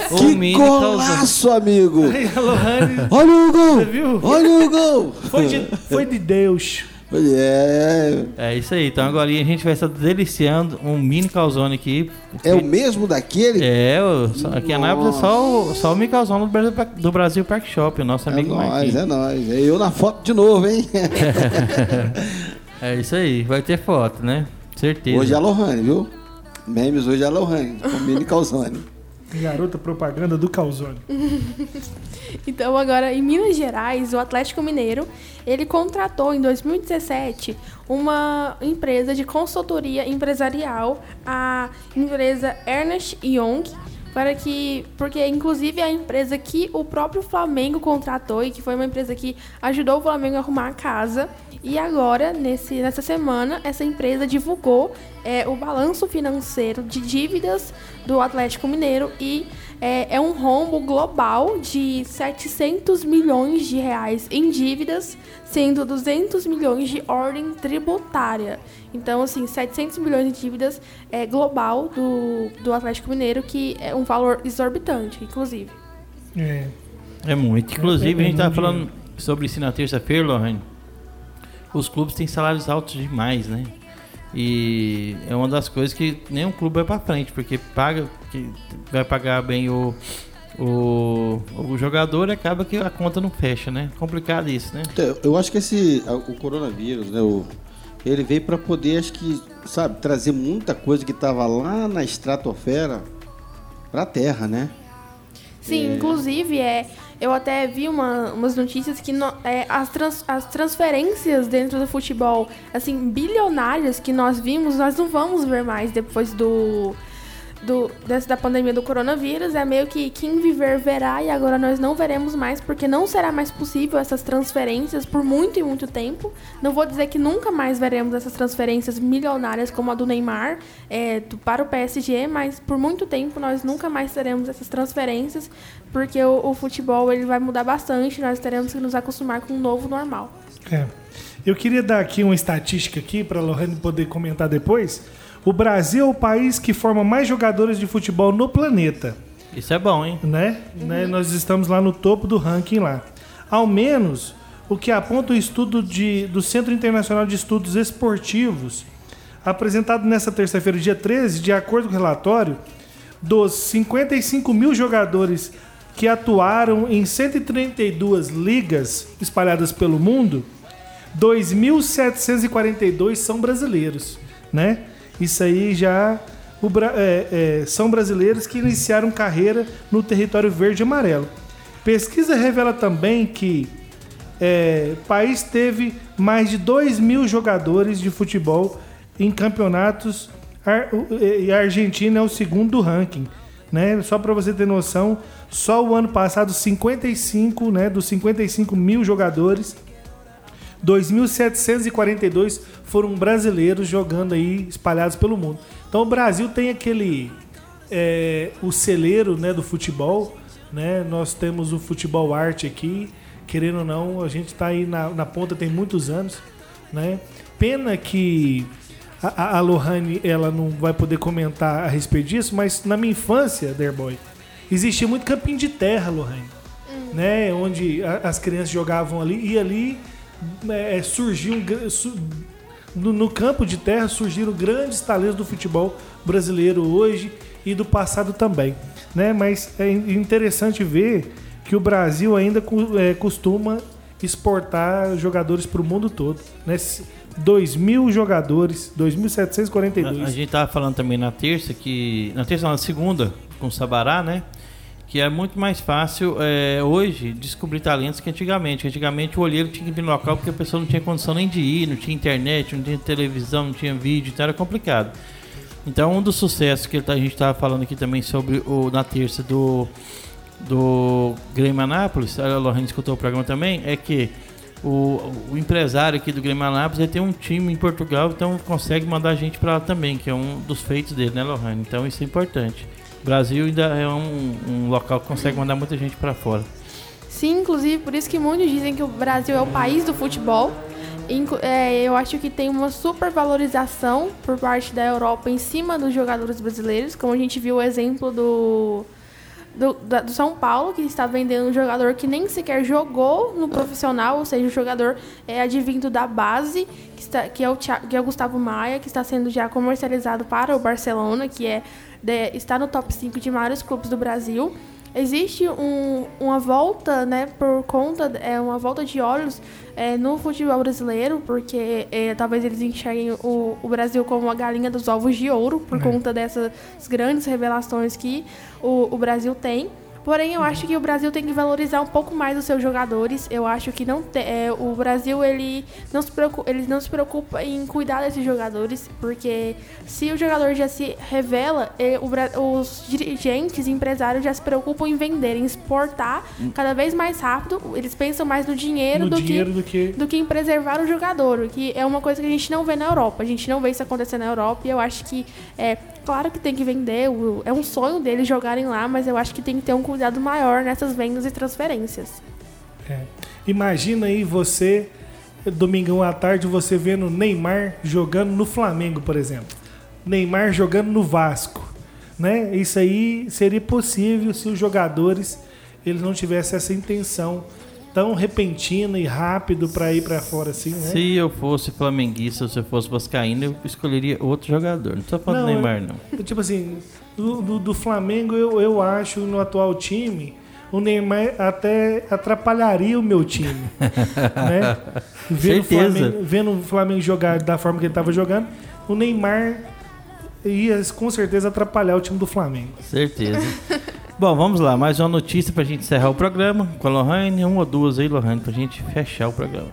Que golaço, amigo! Aí a Lohane Olha o gol! Você viu? Olha o gol! foi de, foi de Deus. É, É isso aí, então agora a gente vai estar deliciando um Mini Calzone aqui. é o mesmo daquele? É, aqui em Anápolis é só o, só o Mini Calzone do Brasil, Park- do Brasil Park Shop, o nosso É amigo nóis, Marquinhos. é nóis. É eu na foto de novo, hein? (laughs) É isso aí, vai ter foto, né? Certeza. Hoje é a Lohane, viu? Memes hoje é a Lohane, com mini calzone. Garota propaganda do Calzone. (laughs) Então agora em Minas Gerais, o Atlético Mineiro, ele contratou em 2017 uma empresa de consultoria empresarial, a empresa Ernest Young, para que. Porque, inclusive, é a empresa que o próprio Flamengo contratou e que foi uma empresa que ajudou o Flamengo a arrumar a casa. E agora, nesse, nessa semana, essa empresa divulgou é, o balanço financeiro de dívidas do Atlético Mineiro e é, é, um rombo global de 700 milhões de reais em dívidas, sendo 200 milhões de ordem tributária. Então, assim, 700 milhões de dívidas é global do, do Atlético Mineiro, que é um valor exorbitante, inclusive. É. É muito. Inclusive, a gente estava falando sobre isso na terça-feira, Lorraine os clubes têm salários altos demais, né? E é uma das coisas que nenhum clube vai para frente, porque paga, que vai pagar bem o, o, o jogador acaba que a conta não fecha, né? Complicado isso, né? É, eu acho que esse o coronavírus, né, o, ele veio para poder, acho que, sabe, trazer muita coisa que estava lá na estratosfera para a Terra, né? Sim, é... inclusive é eu até vi uma, umas notícias que no, é, as, trans, as transferências dentro do futebol, assim, bilionárias que nós vimos, nós não vamos ver mais depois do do, da pandemia do coronavírus é meio que quem viver verá e agora nós não veremos mais porque não será mais possível essas transferências por muito e muito tempo. Não vou dizer que nunca mais veremos essas transferências milionárias como a do Neymar é, para o PSG, mas por muito tempo nós nunca mais teremos essas transferências porque o, o futebol ele vai mudar bastante. Nós teremos que nos acostumar com um novo normal. É. Eu queria dar aqui uma estatística aqui para a Lorraine poder comentar depois. O Brasil é o país que forma mais jogadores de futebol no planeta. Isso é bom, hein? Né? Uhum. né? Nós estamos lá no topo do ranking lá. Ao menos o que aponta o estudo de, do Centro Internacional de Estudos Esportivos, apresentado nesta terça-feira, dia 13, de acordo com o relatório, dos 55 mil jogadores que atuaram em 132 ligas espalhadas pelo mundo, 2.742 são brasileiros, né? Isso aí já o, é, é, são brasileiros que iniciaram carreira no território verde e amarelo. Pesquisa revela também que é, o país teve mais de 2 mil jogadores de futebol em campeonatos e a Argentina é o segundo do ranking. Né? Só para você ter noção, só o ano passado 55, né, dos 55 mil jogadores 2.742 foram brasileiros jogando aí espalhados pelo mundo. Então o Brasil tem aquele é, o celeiro né, do futebol, né? Nós temos o futebol arte aqui, querendo ou não, a gente está aí na, na, ponta tem muitos anos, né? Pena que a, a Lohane ela não vai poder comentar a respeito disso, mas na minha infância, Derboy, existia muito campinho de terra, Lohane, hum. né? Onde a, as crianças jogavam ali e ali é, surgiu no, no, campo de terra surgiram grandes talentos do futebol brasileiro hoje e do passado também, né? Mas é interessante ver que o Brasil ainda é, costuma exportar jogadores para o mundo todo, né? 2 mil jogadores, 2.742. A, a gente tava falando também na terça que na terça na segunda com o Sabará, né? Que é muito mais fácil é, hoje descobrir talentos que antigamente. Antigamente o olheiro tinha que vir no local porque a pessoa não tinha condição nem de ir, não tinha internet, não tinha televisão, não tinha vídeo, então era complicado. Então um dos sucessos que a gente estava falando aqui também sobre o na terça do do Grêmio Anápolis, a Lorraine escutou o programa também, é que o, o empresário aqui do Grêmio Anápolis ele tem um time em Portugal, então consegue mandar gente para lá também, que é um dos feitos dele, né, Lorraine? Então isso é importante. Brasil ainda é um, um local que consegue mandar muita gente para fora. Sim, inclusive por isso que muitos dizem que o Brasil é o país do futebol. É, eu acho que tem uma supervalorização por parte da Europa em cima dos jogadores brasileiros, como a gente viu o exemplo do, do, do, São Paulo, que está vendendo um jogador que nem sequer jogou no profissional, ou seja, o jogador é advindo da base, que, está, que, é o, que é o Gustavo Maia, que está sendo já comercializado para o Barcelona, que é de, está no top 5 de maiores clubes do Brasil. Existe um, uma volta, né, por conta, é uma volta de olhos é, no futebol brasileiro, porque é, talvez eles enxerguem o, o, Brasil como a galinha dos ovos de ouro, por é. conta dessas grandes revelações que o, o Brasil tem. Porém, eu acho que o Brasil tem que valorizar um pouco mais os seus jogadores. Eu acho que não te, é, o Brasil ele não, se preocupa, ele não se preocupa em cuidar desses jogadores, porque se o jogador já se revela, ele, o, os dirigentes, empresários já se preocupam em vender, em exportar cada vez mais rápido. Eles pensam mais no dinheiro, No do, dinheiro que, do que- do que em preservar o jogador, que é uma coisa que a gente não vê na Europa. A gente não vê isso acontecer na Europa e eu acho que é claro que tem que vender, é um sonho deles jogarem lá, mas eu acho que tem que ter um cuidado maior nessas vendas e transferências. É. Imagina aí você, domingão à tarde, você vendo Neymar jogando no Flamengo, por exemplo. Neymar jogando no Vasco. Né? Isso aí seria possível se os jogadores eles não tivessem essa intenção tão repentina e rápido para ir para fora assim, né? Se eu fosse flamenguista, se eu fosse vascaíno, eu escolheria outro jogador. Não tô falando do Neymar, não. eu- Tipo assim, do, do, do Flamengo eu, eu acho no atual time o Neymar até atrapalharia o meu time. (laughs) né? Vendo, o Certeza. Flamengo, vendo o Flamengo jogar da forma que ele estava jogando, o Neymar ia com certeza atrapalhar o time do Flamengo. Certeza. (laughs) Bom, vamos lá. Mais uma notícia pra gente encerrar o programa com a Lohane. Uma ou duas aí, Lohane, pra gente fechar o programa.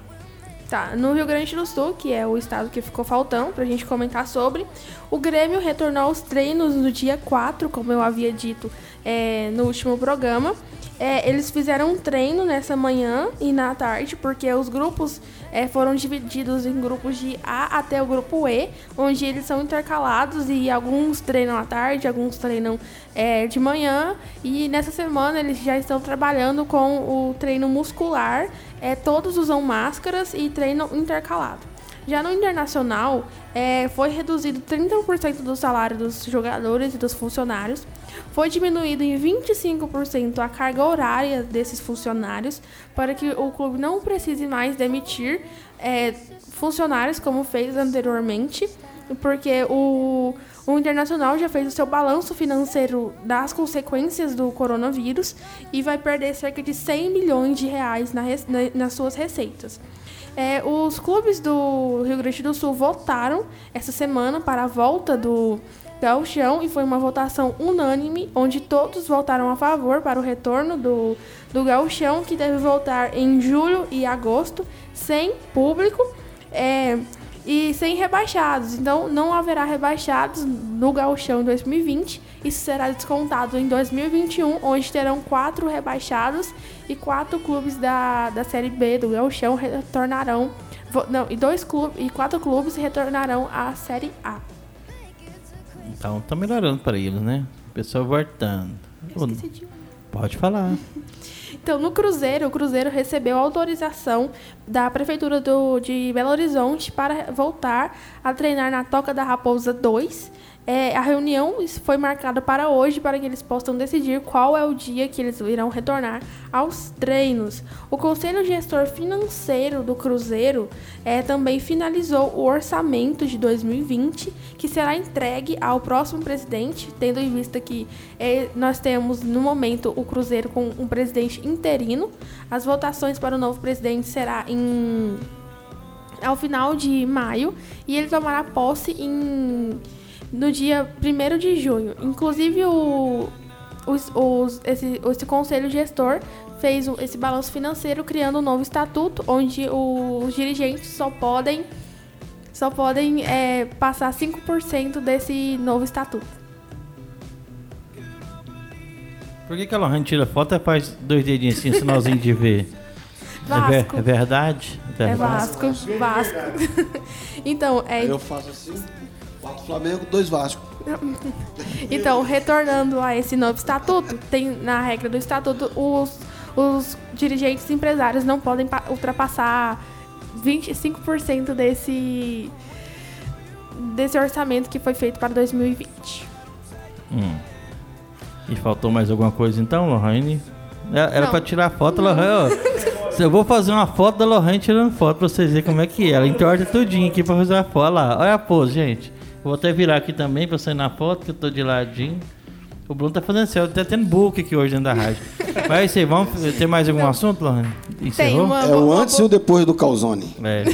Tá, no Rio Grande do Sul, que é o estado que ficou faltando pra gente comentar sobre, o Grêmio retornou aos treinos no dia 4, como eu havia dito é, no último programa. É, eles fizeram um treino nessa manhã e na tarde, porque os grupos é, foram divididos em grupos de A até o grupo E, onde eles são intercalados e alguns treinam à tarde, alguns treinam é, de manhã. E nessa semana eles já estão trabalhando com o treino muscular. É, todos usam máscaras e treinam intercalado. Já no internacional, é, foi reduzido 30% do salário dos jogadores e dos funcionários. Foi diminuído em 25% a carga horária desses funcionários para que o clube não precise mais demitir é, funcionários como fez anteriormente, porque o, o Internacional já fez o seu balanço financeiro das consequências do coronavírus e vai perder cerca de 100 milhões de reais na na- nas suas receitas. É, os clubes do Rio Grande do Sul votaram essa semana para a volta do Gauchão e foi uma votação unânime, onde todos votaram a favor para o retorno do, do Gauchão, que deve voltar em julho e agosto, sem público é, e sem rebaixados. Então não haverá rebaixados no Gauchão em 2020. Isso será descontado em 2021, onde terão quatro rebaixados e quatro clubes da, da Série B do Gauchão retornarão. Não, e dois clubes e quatro clubes retornarão à Série A. Então tá melhorando para eles, né? O pessoal voltando. Pode falar. (laughs) Então, no Cruzeiro, o Cruzeiro recebeu autorização da Prefeitura do, de Belo Horizonte para voltar a treinar na Toca da Raposa 2. É, a reunião foi marcada para hoje para que eles possam decidir qual é o dia que eles irão retornar aos treinos. O Conselho Gestor Financeiro do Cruzeiro é, também finalizou o orçamento de 2020, que será entregue ao próximo presidente, tendo em vista que é, nós temos no momento o Cruzeiro com um presidente interino. As votações para o novo presidente será em ao final de maio e ele tomará posse em, no dia 1 de junho. Inclusive, o, os, os- esse, esse conselho gestor fez esse balanço financeiro criando um novo estatuto onde o- os dirigentes só podem só podem é, passar 5% desse novo estatuto. Por que, que a Lohane tira foto e faz dois dedinhos assim, sinalzinho de ver? (laughs) É, ver- Vasco. é verdade? É Vasco. Vasco. (laughs) então, é, Eu faço assim, quatro Flamengo, dois Vasco. (laughs) Então, retornando a esse novo estatuto, tem na regra do estatuto os, os dirigentes empresários não podem pa- ultrapassar 25% desse desse orçamento que foi feito para 2020. Hum. E faltou mais alguma coisa então, Lohane? Era, era pra tirar foto, Lohane. (laughs) eu vou fazer uma foto da Lohane tirando foto pra vocês verem como é que é. Ela entorta tudinho aqui pra fazer a foto. Olha lá, olha a pose, gente. Vou até virar aqui também pra sair na foto, que eu tô de ladinho. O Bruno tá fazendo céu, tá tendo book aqui hoje dentro da rádio. Mas é isso aí, vamos ter mais algum assunto, Lohane? Encerrou? uma- É o antes e o depois do Calzone. É.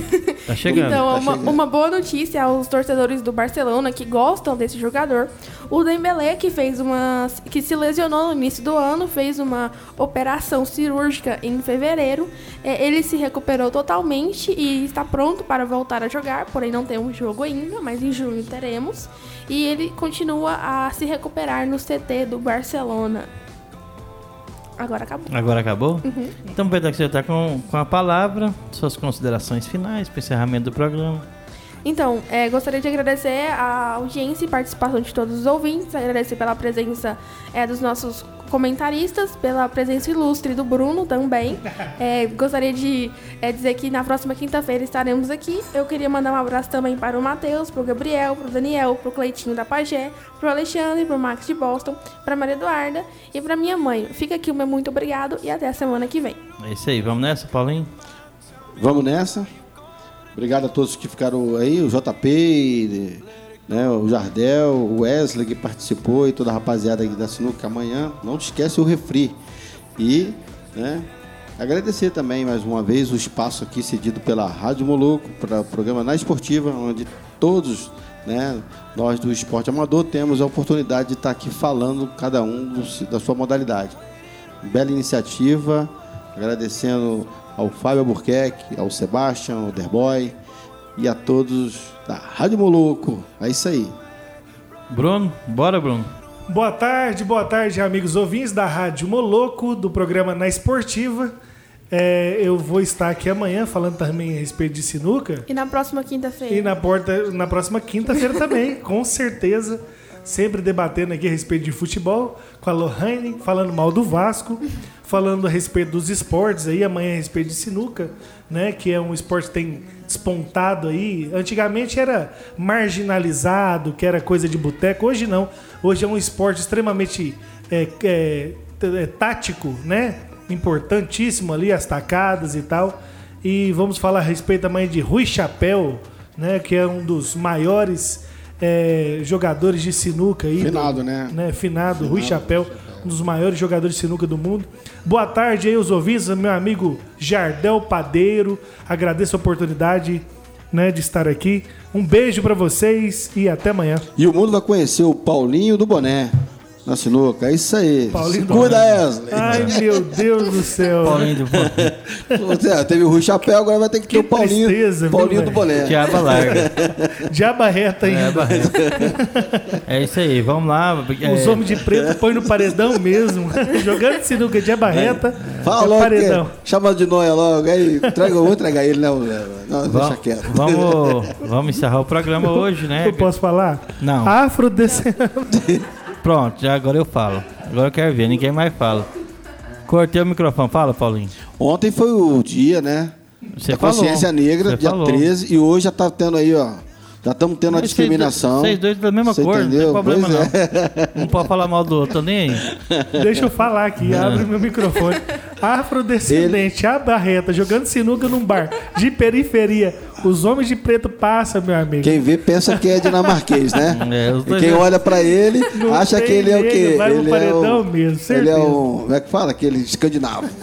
Tá chegando. Então, Tá uma, chegando. uma boa notícia aos torcedores do Barcelona que gostam desse jogador. O Dembélé, que fez uma que se lesionou no início do ano, fez uma operação cirúrgica em fevereiro. É, ele se recuperou totalmente e está pronto para voltar a jogar, porém não tem um jogo ainda, mas em junho teremos. E ele continua a se recuperar no CT do Barcelona. Agora acabou. Agora acabou? Uhum. Então, Pedro, você está com, com a palavra, suas considerações finais para o encerramento do programa. Então, é, gostaria de agradecer a audiência e participação de todos os ouvintes, agradecer pela presença é, dos nossos comentaristas, pela presença ilustre do Bruno também. (laughs) É, gostaria de é, dizer que na próxima quinta-feira estaremos aqui. Eu queria mandar um abraço também para o Matheus, para o Gabriel, para o Daniel, para o Cleitinho da Pagé, para o Alexandre, para o Max de Boston, para a Maria Eduarda e para minha mãe. Fica aqui o meu muito obrigado e até a semana que vem. É isso aí, vamos nessa, Paulinho? Vamos nessa. Obrigado a todos que ficaram aí, o JP, né, o Jardel, o Wesley que participou e toda a rapaziada aqui da Sinuca amanhã. Não esquece o refri. E, né, agradecer também mais uma vez o espaço aqui cedido pela Rádio Moloco para o programa Na Esportiva, onde todos, né, nós do esporte amador temos a oportunidade de estar aqui falando cada um do- da sua modalidade. Bela iniciativa, agradecendo ao Fábio Albuquerque, ao Sebastian, ao Derboy e a todos da Rádio Moloco. É isso aí. Bruno, bora, Bruno. Boa tarde, boa tarde, amigos ouvintes da Rádio Moloco, do programa Na Esportiva. É, eu vou estar aqui amanhã falando também a respeito de sinuca. E na próxima quinta-feira. E na, porta, na próxima quinta-feira também, (laughs) com certeza. Sempre debatendo aqui a respeito de futebol, com a Lohane, falando mal do Vasco, falando a respeito dos esportes aí, amanhã a respeito de sinuca, né? Que é um esporte que tem despontado aí. Antigamente era marginalizado, que era coisa de boteco, hoje não. Hoje é um esporte extremamente é, é, é, tático, né? Importantíssimo ali, as tacadas e tal. E vamos falar a respeito também de Rui Chapéu, né? Que é um dos maiores é, jogadores de sinuca aí. Finado, do- né? Finado, Rui Chapéu, um dos maiores jogadores de sinuca do mundo. Boa tarde aí, os ouvintes, meu amigo Jardel Padeiro. Agradeço a oportunidade né, de estar aqui. Um beijo pra vocês e até amanhã. E o mundo vai conhecer o Paulinho do Boné na sinuca. É isso aí. Paulinho do Cuida. Wesley. Ai, meu Deus do céu. Paulinho do Boné. Você, teve o Rui Chapéu, agora vai ter que ter o Paulinho, tristeza, Paulinho do? Boné. Diaba larga. Diaba reta ainda. É isso aí, vamos lá. Os É, homens de preto põem no paredão mesmo. (laughs) Jogando sinuca de abarreta. Fala é logo, paredão. que- chama de noia logo. Aí, traga, vou entregar ele, né? Não, deixa vamos, quieto. vamos, vamos encerrar o programa hoje, né? Eu posso falar? Não. Afrodescendente. Pronto, já agora eu falo. Agora eu quero ver, ninguém mais fala. Cortei o microfone, fala, Paulinho. Ontem foi o dia, né? Você da falou. consciência negra, Você dia falou. 13, e hoje já tá tendo aí, ó. Já estamos tendo a discriminação. Vocês dois da mesma Você cor, entendeu? não tem problema Pois não. Não pode falar mal do outro, nem aí. (laughs) Deixa eu falar aqui, abre meu microfone. (laughs) Afrodescendente, a barreta, jogando sinuca num bar de periferia. Os homens de preto passam, meu amigo. Quem vê pensa que é dinamarquês, né? (laughs) É, e quem é- olha pra ele Não acha que ele é o quê? vai no ele é paredão o, mesmo, Ele é certeza. o. Como é que fala? Aquele escandinavo. (laughs)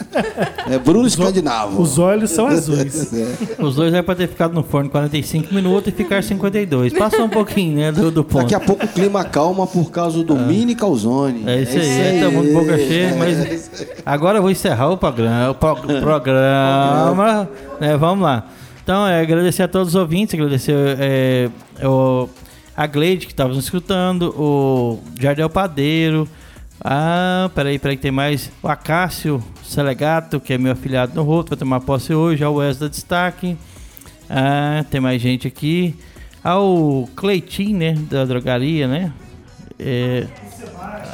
É Bruno Escandinavo. Os olhos são (laughs) azuis. Os dois é pra ter ficado no forno 45 minutos e ficar 52. Passou um pouquinho, né, do, do ponto. Daqui a pouco o clima calma por causa do mini calzone. É isso aí, tá muito boca cheia, mas agora eu vou encerrar o programa, o pro- programa, né, vamos lá. Então, é, agradecer a todos os ouvintes, agradecer é, o, a Gleide que estava nos escutando, o Jardel Padeiro, ah, peraí, peraí que tem mais, o Acácio Selegato, que é meu afiliado no Roto, vai tomar posse hoje, ao Wesley da Destaque, ah, tem mais gente aqui, ao Cleitinho, né, da drogaria, né, é,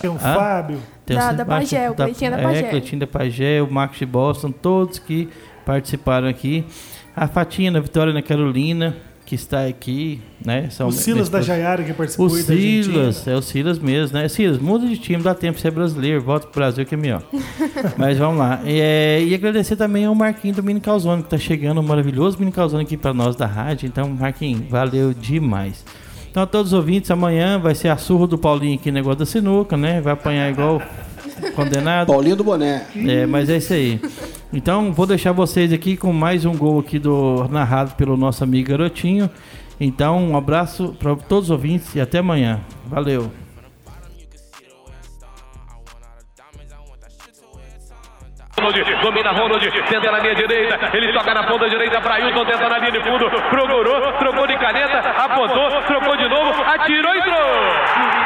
Tem o Ah? Fábio. tem Da- o da Pagé, o Cleitinho da É, Pagé. Cleitinho da Pagé, o Marcos de Boston, todos que participaram aqui. A Fatina, a Vitória na Carolina, que está aqui, né? São O Silas da. Jaiara que participou O. Silas, é o Silas mesmo, né? Silas, muda de time, dá tempo, você é brasileiro, volta pro Brasil que é melhor. (laughs) Mas vamos lá. E, é, e agradecer também ao Marquinho do Mini Calzone, que tá chegando, um maravilhoso Mini Calzone aqui para nós da rádio. Então, Marquinho, valeu demais. Então, a todos os ouvintes, amanhã vai ser a surra do Paulinho aqui, negócio da sinuca, né? Vai apanhar igual condenado. Paulinho do Boné. É, mas é isso aí. Então, vou deixar vocês aqui com mais um gol aqui do narrado pelo nosso amigo Garotinho. Então, um abraço para todos os ouvintes e até amanhã. Valeu. Ronald, domina Ronald, tenta na linha direita, ele toca na ponta direita para Ailton, tenta na linha de fundo, procurou, trocou de caneta, apontou, trocou de novo, atirou.